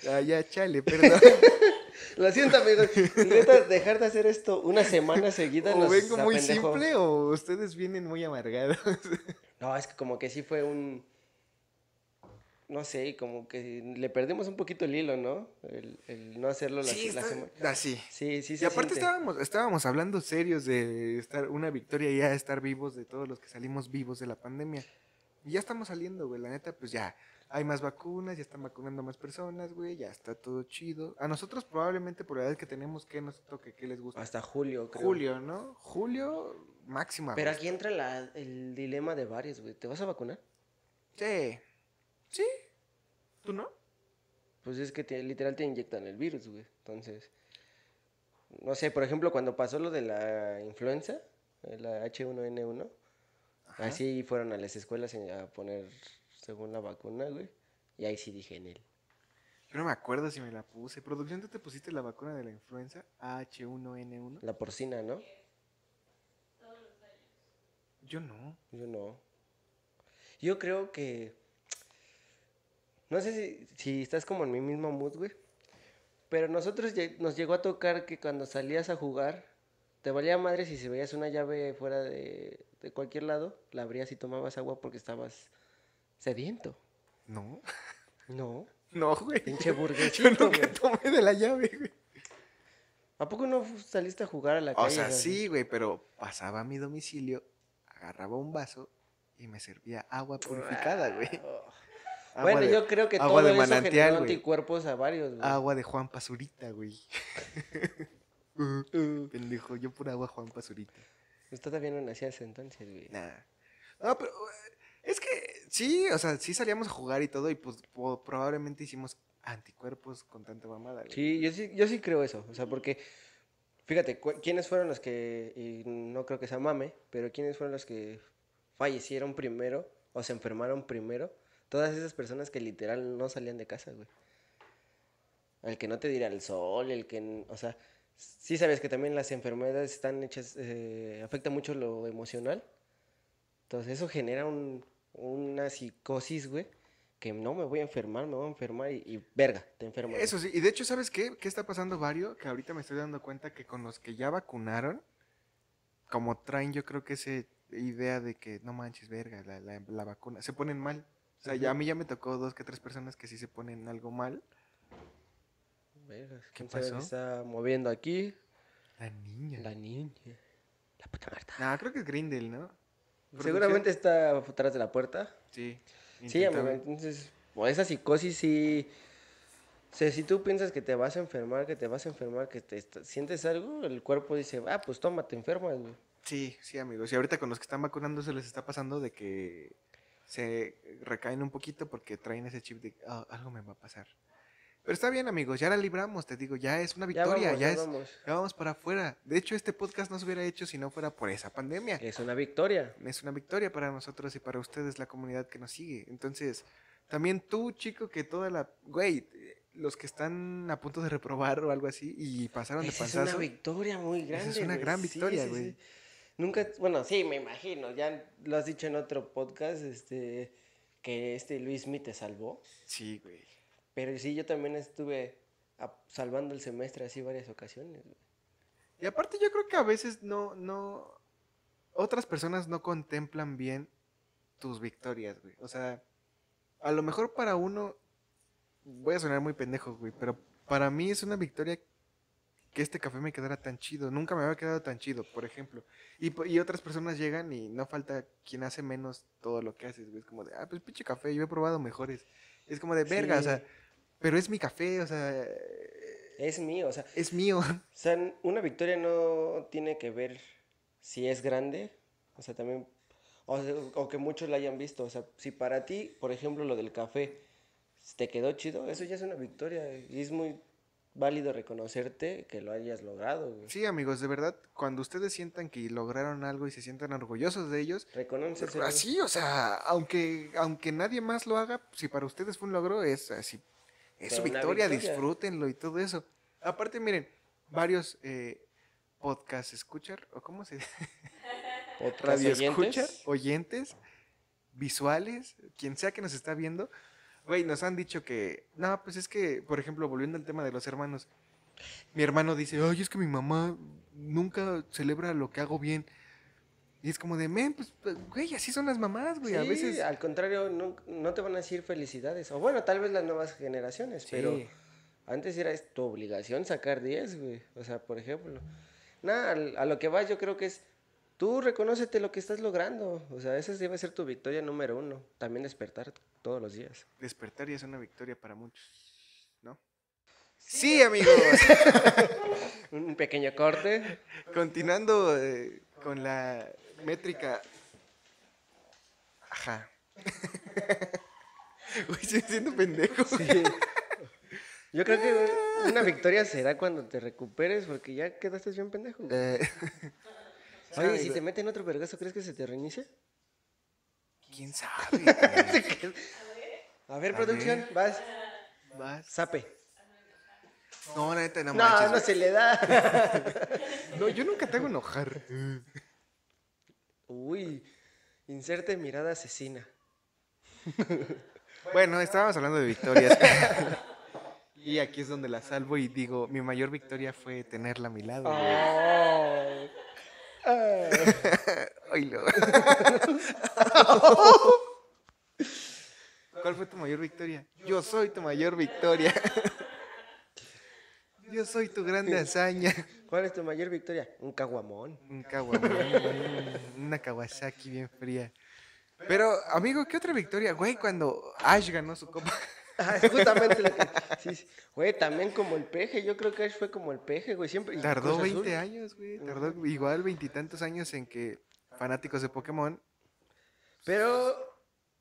ah, ya, chale, perdón. Lo siento, amigos. Neta, dejar de hacer esto una semana seguida o nos vengo muy simple o ustedes vienen muy amargados. No, es que como que sí fue un... No sé, como que le perdimos un poquito el hilo, ¿no? El, el no hacerlo la, sí, semana. así. Sí, sí, Y aparte siente. estábamos, estábamos hablando serios de estar una victoria ya estar vivos de todos los que salimos vivos de la pandemia. Y ya estamos saliendo, güey. La neta, pues ya hay más vacunas, ya están vacunando más personas, güey. Ya está todo chido. A nosotros probablemente por la edad que tenemos, que nos toque? ¿Qué les gusta? Hasta julio, creo. Julio, ¿no? Julio, máximo. Pero aquí entra la- el dilema de varios, güey. ¿Te vas a vacunar? Sí. ¿Sí? ¿Tú no? Pues es que te- literal te inyectan el virus, güey. Entonces, no sé, por ejemplo, cuando pasó lo de la influenza, la H1N1, Ajá. así fueron a las escuelas a poner según la vacuna, güey. Y ahí sí dije en él. Yo no me acuerdo si me la puse. ¿Producción, tú te pusiste la vacuna de la influenza H1N1? La porcina, ¿no? Yo no. Yo no. Yo creo que. No sé si, si estás como en mi mismo mood, güey. Pero nosotros nos llegó a tocar que cuando salías a jugar, te valía madre si se veías una llave fuera de, de cualquier lado, la abrías y tomabas agua porque estabas sediento. No. No, No, güey. pinche Yo burguesito, nunca güey. tomé de la llave, güey. ¿A poco no saliste a jugar a la calle? O sea, sí, güey, pero pasaba a mi domicilio, agarraba un vaso y me servía agua purificada, güey. Agua Bueno, de- yo creo que agua todo de eso manantial, anticuerpos a varios, güey. Agua de Juan Pazurita, güey. Uh, Pendejo, yo por agua Juan Pazurita. Usted todavía no nacía entonces, güey. Nah. No, pero eh, es que sí, o sea, sí salíamos a jugar y todo y pues probablemente hicimos anticuerpos con tanta mamada. Sí, yo sí, yo sí creo eso. O sea, porque, fíjate, ¿quiénes fueron los que, y no creo que sea mame, pero quiénes fueron los que fallecieron primero o se enfermaron primero? Todas esas personas que literal no salían de casa, güey. El que no te diera el sol, el que, o sea, sí sabes que también las enfermedades están hechas, eh, afecta mucho lo emocional. Entonces eso genera un- una psicosis, güey, que no me voy a enfermar, me voy a enfermar y, y verga, te enfermas. Eso sí, y de hecho, ¿sabes qué? ¿Qué está pasando, Vario? Que ahorita me estoy dando cuenta que con los que ya vacunaron, como traen yo creo que esa idea de que no manches, verga, la, la- la vacuna, se ponen mal. O sea, ya a mí ya me tocó dos que tres personas que sí se ponen algo mal. ¿Qué ¿quién sabe qué pasó? está moviendo aquí? La niña. La niña. La puta Marta. No, creo que es Grindel, ¿no? Seguramente está atrás de la puerta. Sí. Sí, amigo, entonces, o esa psicosis sí... O sea, si tú piensas que te vas a enfermar, que te vas a enfermar, que te sientes algo, el cuerpo dice, ah, pues toma, te enfermas, güey. Sí, sí, amigos. Y ahorita con los que están vacunando se les está pasando de que se recaen un poquito porque traen ese chip de "Ah, algo me va a pasar. Pero está bien, amigos, ya la libramos, te digo, ya es una Ya victoria, vamos, ya, ya es, vamos. ya vamos para afuera. De hecho, este podcast no se hubiera hecho si no fuera por esa pandemia. Es una victoria. Es una victoria para nosotros y para ustedes, la comunidad que nos sigue. Entonces, también tú, chico, que toda la... Güey, los que están a punto de reprobar o algo así y pasaron de Esa es una panzazo. victoria muy grande. es una güey. gran victoria, sí, güey. sí. Nunca, bueno, sí, me imagino, ya lo has dicho en otro podcast, este, que este Luis Mi te salvó. Sí, güey. Pero sí, yo también estuve salvando el semestre así varias ocasiones. güey. Y aparte yo creo que a veces no, no, otras personas no contemplan bien tus victorias, güey. O sea, a lo mejor para uno, voy a sonar muy pendejo, güey, pero para mí es una victoria que este café me quedara tan chido. Nunca me había quedado tan chido, por ejemplo. Y, y otras personas llegan y no falta quien hace menos todo lo que haces, güey. Es como de, ah, pues pinche café, yo he probado mejores. Es como de verga, o sea, pero es mi café, o sea, Es mío, o sea, es mío. o sea, una victoria no tiene que ver si es grande, o sea, también, o, sea, o que muchos la hayan visto, o sea, si para ti, por ejemplo, lo del café te quedó chido, eso ya es una victoria y es muy válido reconocerte que lo hayas logrado, güey. Sí, amigos, de verdad, cuando ustedes sientan que lograron algo y se sientan orgullosos de ellos, Reconócenselo. así, o sea, aunque, aunque nadie más lo haga, si para ustedes fue un logro, es así. Es su victoria, victoria. disfrútenlo y todo eso. Aparte, miren, varios eh, podcasts escuchar, o cómo se dice, Podcast radio escuchar, oyentes, visuales, quien sea que nos está viendo, güey, nos han dicho que, no, pues es que, por ejemplo, volviendo al tema de los hermanos, mi hermano dice, ay, es que mi mamá nunca celebra lo que hago bien. Y es como de, men, pues, pues, güey, así son las mamás, güey, a Sí, veces... al contrario, no, no te van a decir felicidades. O bueno, tal vez las nuevas generaciones, pero antes era tu obligación sacar 10, güey. O sea, por ejemplo. Nada, a lo que vas yo creo que es, tú reconócete lo que estás logrando. O sea, esa debe ser tu victoria número uno. También despertar todos los días. Despertar ya es una victoria para muchos, ¿no? Sí, amigos. Un pequeño corte. Continuando eh, con la métrica. Ajá. Uy, estoy siendo pendejo. Yo creo que una victoria será cuando te recuperes porque ya quedaste bien pendejo. güey. Eh, Oye, si te meten otro vergazo, ¿crees que se te reinicia? ¿Quién sabe? güey? A ver, A producción, vas, Vas. sape. No, la neta, no, No, manches. no güey. se le da. No, yo nunca te hago enojar. Uy, inserte mirada asesina. Bueno, estábamos hablando de victorias. y aquí es donde la salvo y digo, mi mayor victoria fue tenerla a mi lado. Ay. Ay. ¿Cuál fue tu mayor victoria? Yo soy tu mayor victoria. Yo soy tu grande hazaña. ¿Cuál es tu mayor victoria? Un caguamón. Un Kawamon, una Kawasaki bien fría. Pero, amigo, ¿qué otra victoria? Güey, cuando Ash ganó su copa. Ah, es justamente lo que. Sí, sí. Güey, también como el peje. Yo creo que Ash fue como el peje, güey. Siempre. Tardó Cruz 20 Azul. años, güey. Tardó igual veintitantos años en que fanáticos de Pokémon. Pero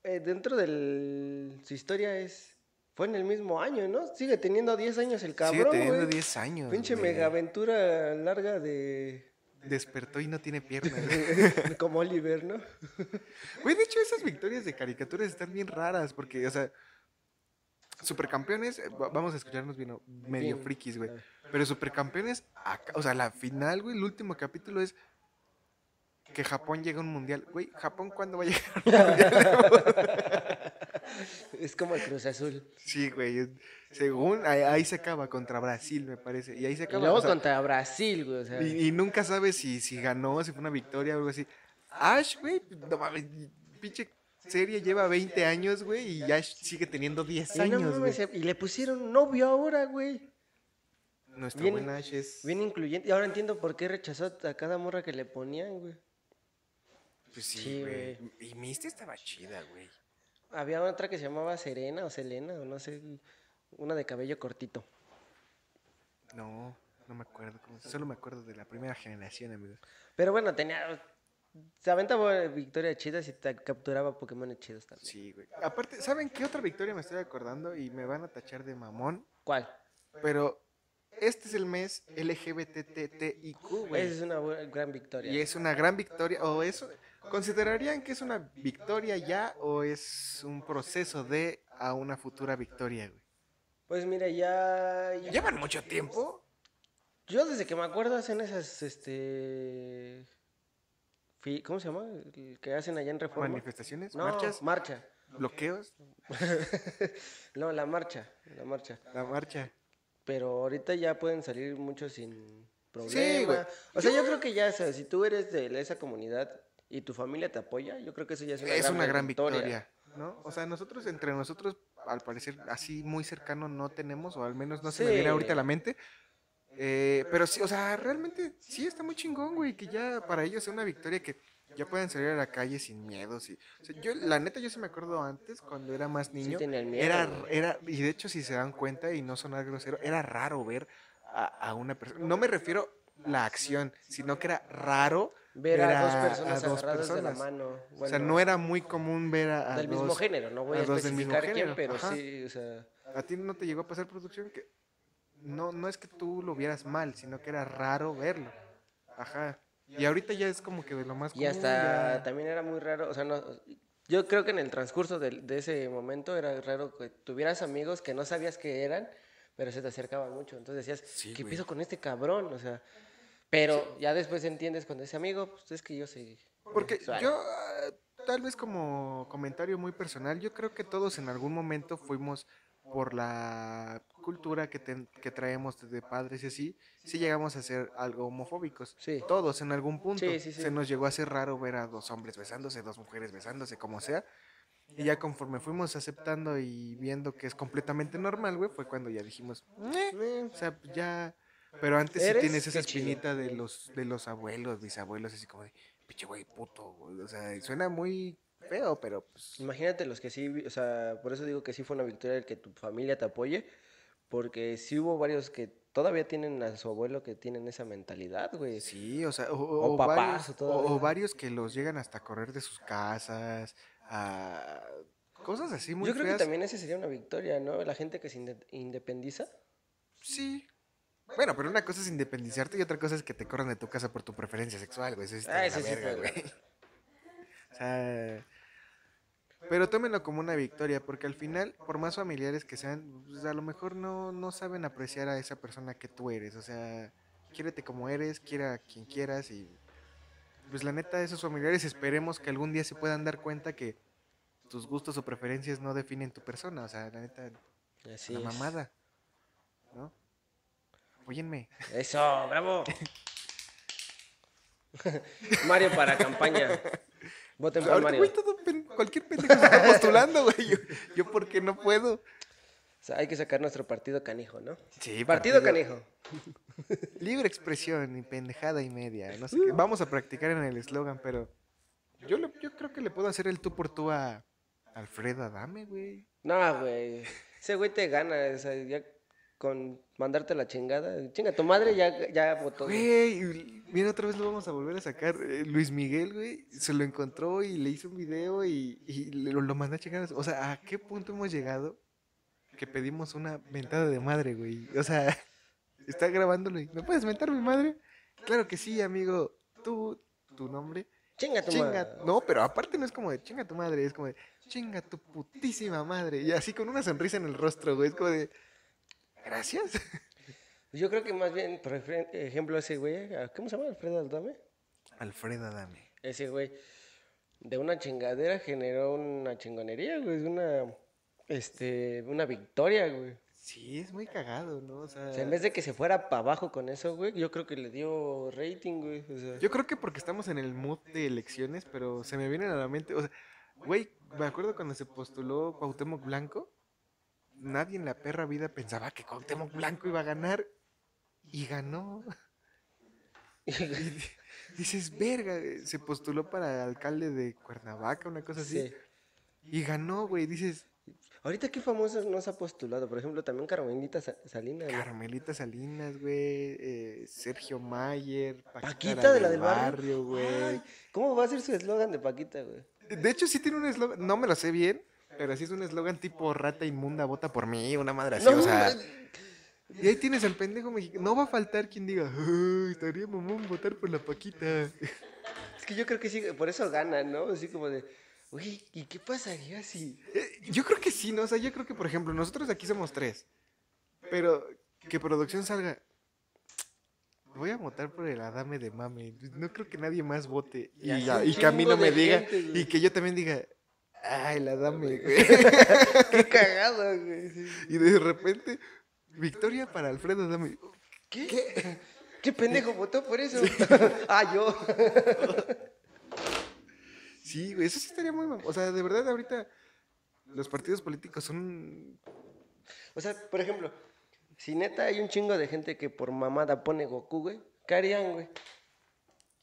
eh, dentro de su historia es. Fue en el mismo año, ¿no? Sigue teniendo 10 años el sigue cabrón, teniendo güey. 10 años. Pinche güey. mega aventura larga de. Despertó y no tiene piernas. como Oliver, ¿no? Güey, de hecho, esas victorias de caricaturas están bien raras porque, o sea, supercampeones, eh, va- vamos a escucharnos bien, medio Bien. frikis, güey. A. Pero supercampeones, acá- o sea, la final, güey, el último capítulo es que Japón llega a un mundial. Güey, ¿Japón cuándo va a llegar? Es como el Cruz Azul. Sí, güey, según, ahí, ahí se acaba contra Brasil, me parece. Y ahí se Y acaba. luego o sea, contra Brasil, güey. O sea, y, y nunca sabes si, si ganó, si fue una victoria o algo así. Ash, güey, no mames, pinche serie lleva 20 años, güey, y Ash sigue teniendo 10 y, no años, mames, güey. y le pusieron novio ahora, güey. Nuestro bien- buen Ash es... Bien incluyente. Y ahora entiendo por qué rechazó a cada morra que le ponían, güey. Pues sí, sí, güey. Y Misty estaba chida, güey. Había otra que se llamaba Serena o Selena, o no sé. Una de cabello cortito. No, no me acuerdo. Solo me acuerdo de la primera generación, amigos. Pero bueno, tenía. Se aventaba victoria chida si te capturaba Pokémon chidos también. Sí, güey. Aparte, ¿saben qué otra victoria me estoy acordando? Y me van a tachar de mamón. ¿Cuál? Pero este es el mes LGBTTIQ, güey. Esa es una gran victoria. Y es una gran victoria, o eso, ¿considerarían que es una victoria ya o es un proceso de a una futura victoria, güey? Pues mira, ya. ya- ¿Llevan mucho tiempo? Yo desde que me acuerdo hacen esas, este. ¿Cómo se llama? El que hacen allá en Reforma. ¿Manifestaciones? No, ¿Marchas? marcha. ¿Bloqueos? No, la marcha, la marcha. La marcha. Pero ahorita ya pueden salir muchos sin problema. Sí, güey. O sea, yo creo que ya, o sea, si tú eres de esa comunidad y tu familia te apoya, yo creo que eso ya es una, Es gran, una gran victoria, ¿no? O sea, nosotros, entre nosotros, al parecer, así muy cercano no tenemos, o al menos no se me viene ahorita a la Sí. mente. Eh, pero sí, o sea, realmente sí está muy chingón, güey, que ya para ellos sea una victoria que ya pueden salir a la calle sin miedos. Y, o sea, yo, la neta, yo sí me acuerdo antes, cuando era más niño, tenían miedo, era, era, y de hecho, si se dan cuenta y no sonar grosero, era raro ver a, a una persona. No me refiero la acción, sino que era raro Ver a dos a- personas a dos agarradas de la personas. mano. o sea, bueno, no era muy común ver a, a del dos- mismo género, no voy a a dos especificar quién, género, pero ajá. sí, o sea, ¿A ti no te llegó a pasar producción que no, no es que tú lo vieras mal, sino que era raro verlo. Ajá. Y ahorita ya es como que de lo más Y hasta también era muy raro, o sea, no, yo creo que en el transcurso de, de, ese momento era raro que tuvieras amigos que no sabías que eran, pero se te acercaban mucho. Entonces decías, ¿qué piso con este cabrón? O sea, pero ya después entiendes cuando ese amigo, pues es que yo soy... Porque yo, ah, tal vez como comentario muy personal, yo creo que todos en algún momento fuimos por la cultura que, que traemos de padres y así, sí llegamos a ser algo homofóbicos. Sí. Todos en algún punto. Se nos llegó a hacer raro ver a dos hombres besándose, dos mujeres besándose, como sea. Y ya conforme fuimos aceptando y viendo que es completamente normal, güey, fue cuando ya dijimos, eh", o sea, ya... Pero antes sí tienes esa espinita de los, de los abuelos, bisabuelos, así como de, pinche güey, puto, O sea, suena muy feo, pero pues... Imagínate los que sí, o sea, por eso digo que sí fue una victoria el que tu familia te apoye, porque sí hubo varios que todavía tienen a su abuelo que tienen esa mentalidad, güey. Sí, o sea, o, papás, varios, o, varios que los llegan hasta correr de sus casas, a cosas así muy Yo creo que también esa sería una victoria, ¿no? La gente que se independiza. Sí. Bueno, pero una cosa es independizarte y otra cosa es que te corran de tu casa por tu preferencia sexual, güey. Eso es ah, sí, güey. O sea, pero tómenlo como una victoria, porque al final, por más familiares que sean, pues a lo mejor no, no saben apreciar a esa persona que tú eres. O sea, quiérete como eres, quiera a quien quieras y pues la neta, esos familiares esperemos que algún día se puedan dar cuenta que tus gustos o preferencias no definen tu persona. O sea, la neta, la mamada. ¿No? Apóyenme. Eso, bravo. Mario para campaña. Voten por Mario. cualquier pendejo se está postulando, güey. Yo, yo porque no puedo. O sea, hay que sacar nuestro partido canijo, ¿no? Sí, partido, canijo. Libre expresión y pendejada y media. No sé qué. Vamos a practicar en el eslogan, pero yo, yo creo que le puedo hacer el tú por tú a Alfredo Adame, güey. No, güey. Ese güey te gana. O sea, ya con mandarte la chingada. Chinga, tu madre ya, ya votó. Güey, mira, otra vez lo vamos a volver a sacar. Eh, Luis Miguel, güey, se lo encontró y le hizo un video y, y lo, lo mandó a chingar. O sea, ¿a qué punto hemos llegado que pedimos una ventada de madre, güey? O sea, está grabándolo y, ¿me puedes mentar mi madre? Claro que sí, amigo. Tú, tu nombre. Chinga tu madre. No, pero aparte no es como de chinga tu madre, es como de chinga tu putísima madre. Y así con una sonrisa en el rostro, güey. Es como de Gracias. Yo creo que más bien, por ejemplo, ese güey, ¿cómo se llama? Alfredo Adame. Alfredo Adame. Ese güey, de una chingadera generó una chingonería, güey. Una, este, una victoria, güey. Sí, es muy cagado, ¿no? O sea, en vez de que se fuera para abajo con eso, güey, yo creo que le dio rating, güey. O sea. Yo creo que porque estamos en el mood de elecciones, pero se me vienen a la mente, o sea, güey, me acuerdo cuando se postuló Cuauhtémoc Blanco, nadie en la perra vida pensaba que Cuauhtémoc Blanco iba a ganar y ganó. y dices, verga, se postuló para alcalde de Cuernavaca, una cosa así. Y ganó, güey. Dices, Ahorita qué famosos no se ha postulado, por ejemplo, también Carmelita Salinas. Carmelita Salinas, güey, eh, Sergio Mayer, Paquita, de la del barrio, güey. ¿Cómo va a ser su eslogan de Paquita, güey? De hecho sí tiene un eslogan, no me lo sé bien, pero así es un eslogan tipo rata inmunda, vota por mí, una madre así, o sea. Y ahí tienes al pendejo mexicano. No va a faltar quien diga, estaría mamón votar por la Paquita. Es que yo creo que sí, por eso gana, ¿no? Así como de, uy, ¿y qué pasaría si...? Eh, yo creo que sí, ¿no? O sea, yo creo que, por ejemplo, nosotros aquí somos tres. Pero que producción salga, voy a votar por el Adame de Mame. No creo que nadie más vote. Y, y que a mí no me diga. y que yo también diga, Ay, la dame, güey. Qué cagado, güey. Y de repente, victoria para Alfredo Dame. ¿Qué? ¿Qué? ¿Qué pendejo votó por eso? ah, yo. sí, güey, eso sí estaría muy... O sea, de verdad, ahorita los partidos políticos son... O sea, por ejemplo, si neta hay un chingo de gente que por mamada pone Goku, güey, ¿qué harían, güey?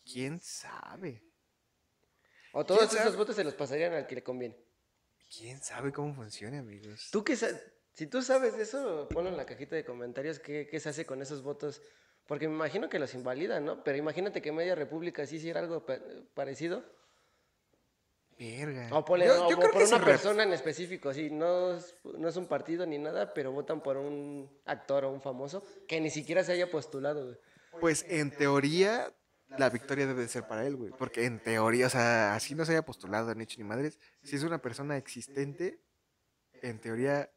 ¿Quién sabe? O todos esos votos se los pasarían al que le conviene. ¿Quién sabe cómo funciona, amigos? ¿Tú qué si tú sabes de eso, ponlo en la cajita de comentarios qué, qué se hace con esos votos. Porque me imagino que los invalidan, ¿no? Pero imagínate que Media República sí hiciera algo parecido. Verga. O, ponle- Yo- o- yo o por que una persona en específico, sí, no es, no es un partido ni nada, pero votan por un actor o un famoso que ni siquiera se haya postulado. Pues en teoría, la victoria debe de ser para él, güey. Porque en teoría, o sea, así no se haya postulado ni hecho ni madres. Si es una persona existente, en teoría,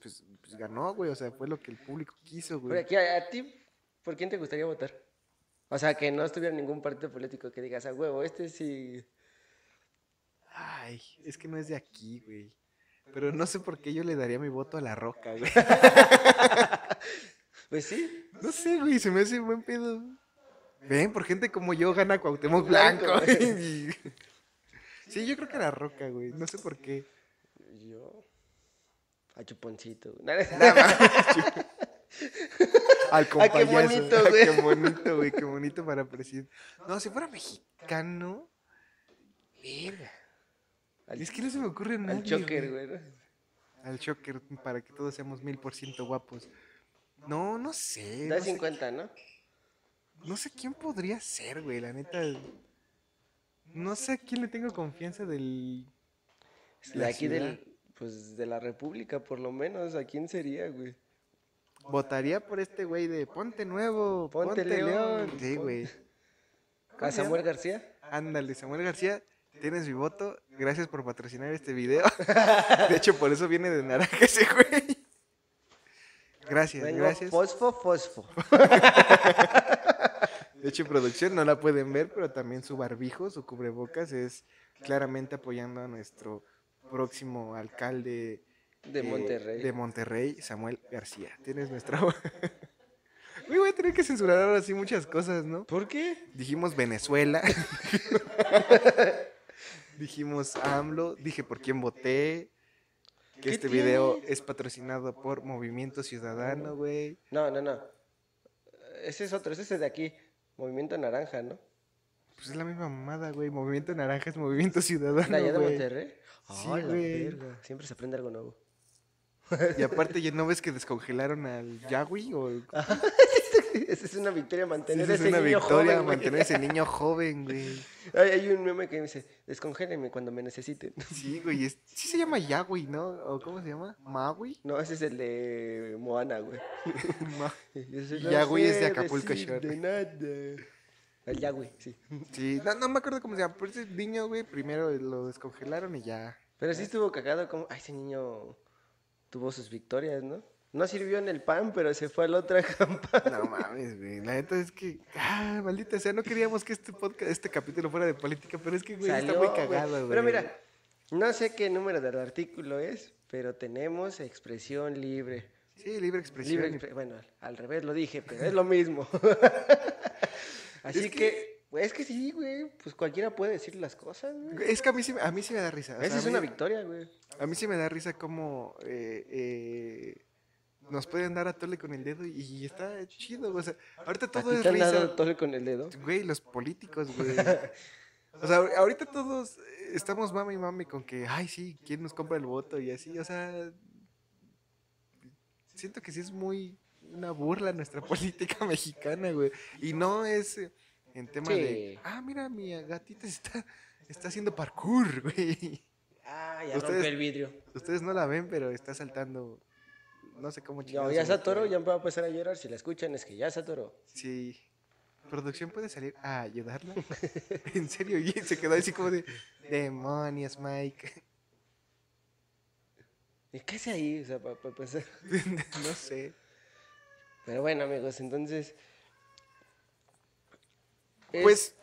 pues, pues ganó, güey. O sea, fue lo que el público quiso, güey. aquí, a, a ti, ¿por quién te gustaría votar? O sea, que no estuviera ningún partido político que digas, a huevo, este sí. Ay, es que no es de aquí, güey. Pero no sé por qué yo le daría mi voto a la roca, güey. Pues sí. No sé, güey, se me hace buen pedo. Ven, por gente como yo gana Cuauhtémoc Blanco, güey. Sí, yo creo que la roca, güey. No sé por qué. Yo. A Chuponcito. güey. Al Ah, qué compayazo. bonito, Ah, güey. Qué bonito, güey. Qué bonito para presidente. No, si fuera mexicano. Verga. Es que no se me ocurre nada. al Choker, güey. Al choker, para que todos seamos mil por ciento guapos. No, no sé. Da no sé 50, ¿no? No sé quién podría ser, güey, la neta. No sé a quién le tengo confianza del. De la aquí ciudad. del. Pues de la República, por lo menos. ¿A quién sería, güey? Votaría por este güey de Ponte Nuevo, Ponte Ponte, León, León. Sí, güey. ¿Cómo ¿A se Samuel? García? Ándale, Samuel García, tienes mi voto. Gracias por patrocinar este video. De hecho, por eso viene de naranja ese güey. Gracias, Vengo gracias. fosfo, fosfo. De hecho, producción no la pueden ver, pero también su barbijo, su cubrebocas es claramente apoyando a nuestro próximo alcalde De eh, Monterrey. de Monterrey, Samuel García. Tienes nuestra. Uy, voy a tener que censurar ahora sí muchas cosas, ¿no? ¿Por qué? Dijimos Venezuela. Dijimos AMLO. Dije por quién voté. Que ¿Qué este tiene? video es patrocinado por Movimiento Ciudadano, güey. No, no, no. Ese es otro, ese es de aquí. Movimiento Naranja, ¿no? Pues es la misma mamada, güey. Movimiento Naranja es Movimiento Ciudadano. ¿La allá de güey. Monterrey? Sí, la güey. verga. Siempre se aprende algo nuevo. Y aparte, ¿ya no ves que descongelaron al Yahweh? O... Esa es una victoria Sí, mantener es ese una niño victoria joven, mantener ese niño joven, güey. Hay, hay un meme que me dice, descongélenme cuando me necesiten. Sí, güey. es- Sí se llama Yahweh, ¿no? ¿O cómo se llama? ¿Maui? No, ese es el de Moana, güey. La Yahweh es de Acapulco Shore. de nada. El Yahweh, sí. Sí, no, no me acuerdo cómo se llama. Pero ese niño, güey, primero lo descongelaron y ya. Pero sí estuvo cagado como, ay, ese niño tuvo sus victorias, ¿no? No sirvió en el pan, pero se fue a la otra campaña. No mames, güey. La neta es que. Ah, maldita sea, no queríamos que este podcast, este capítulo fuera de política, pero es que, güey, está Salió, muy güey. cagado, güey. Pero mira, no sé qué número del artículo es, pero tenemos expresión libre. Sí, libre expresión. Libre expre- bueno, al, revés lo dije, pero es lo mismo. Así Es que, es que sí, güey, pues cualquiera puede decir las cosas, güey. Es que a mí sí, me- a mí sí me da risa. Esa es mí- una victoria, güey. A mí sí me da risa como eh, eh, nos pueden dar a tole con el dedo y está chido. O sea, ahorita ¿A todo ti es te han dado risa. tole con el dedo? Güey, los políticos, güey. O sea, ahor- ahorita todos estamos mami y mami con que, ay, sí, ¿quién nos compra el voto? Y así, o sea, siento que sí es muy una burla nuestra política mexicana, güey. Y no es en tema Sí. de, ah, mira, mi gatita está, está haciendo parkour, güey. Ah, ya Ustedes- rompió el vidrio. Ustedes no la ven, pero está saltando, no sé cómo No, chingados ya se atoró, ahí. ya va a empezar a llorar. Si la escuchan es que ya se atoró. Sí. ¿Producción puede salir a ayudarla? en serio, y se quedó así como de, demonios, Mike. ¿Y qué hace ahí? O sea, para empezar. no sé. Pero bueno, amigos, entonces... es- Pues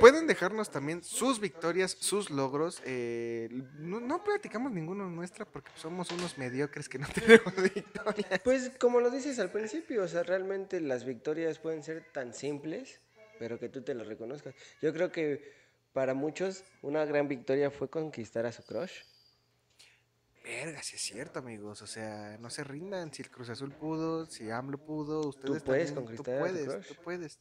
pueden dejarnos también sus victorias, sus logros. eh, no, no platicamos ninguno nuestra porque somos unos mediocres que no tenemos victorias. Pues como lo dices al principio, o sea, realmente las victorias pueden ser tan simples, pero que tú te lo reconozcas. Yo creo que para muchos una gran victoria fue conquistar a su crush. Verga, si es cierto, amigos. O sea, no se rindan. Si el Cruz Azul pudo, si AMLO pudo, ustedes puedes también, conquistar a Tú tu puedes, crush. tú puedes.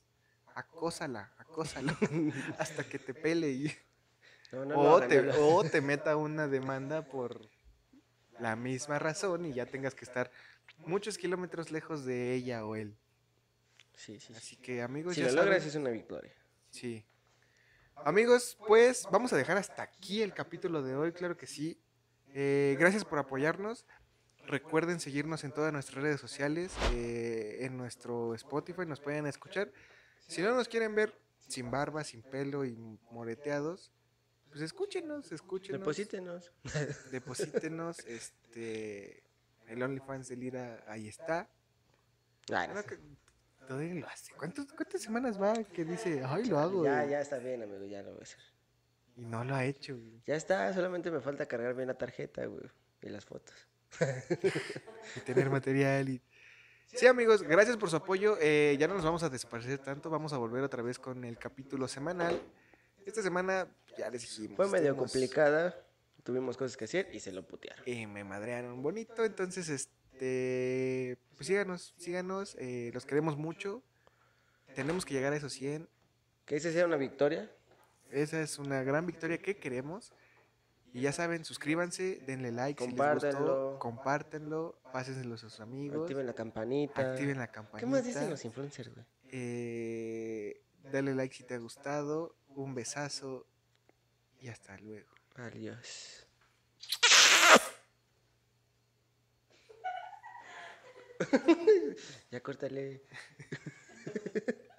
Acósala, acósalo. hasta que te pele y... No, no lo o, te, o te meta una demanda por la misma razón y ya tengas que estar muchos kilómetros lejos de ella o él. Sí, sí, sí. Así que amigos, Si ya lo logras es una victoria. Sí. Amigos, pues vamos a dejar hasta aquí el capítulo de hoy, claro que sí. Eh, gracias por apoyarnos. Recuerden seguirnos en todas nuestras redes sociales, eh, en nuestro Spotify, nos pueden escuchar. Si no nos quieren ver sin barba, sin pelo y moreteados, pues escúchenos, escúchenos. Deposítenos. Deposítenos, este, el OnlyFans de Lira, ahí está. Bueno, que todavía lo hace. ¿Cuántos- ¿Cuántas semanas va que dice, ay, lo hago? ya, güey"? ya está bien, amigo, ya lo voy a hacer. Y no lo ha hecho, güey. Ya está, solamente me falta cargar bien la tarjeta, güey. Y las fotos. y tener material. Y... Sí, amigos, gracias por su apoyo. Eh, ya no nos vamos a desaparecer tanto. Vamos a volver otra vez con el capítulo semanal. Esta semana, ya les dijimos. Fue medio complicada. Tuvimos cosas que hacer y se lo putearon. Y me madrearon bonito. Entonces, este. Pues síganos, síganos. eh, los queremos mucho. Tenemos que llegar a esos 100. Que esa sea una victoria. Esa es una gran victoria que queremos. Y ya saben, suscríbanse, denle like, si les gustó, Compártanlo. compártanlo, pásenselo a sus amigos, Activen la campanita. activen la campanita. ¿Qué más dicen los influencers, güey? Eh, dale like si te ha gustado, un besazo y hasta luego. Adiós. ya córtale.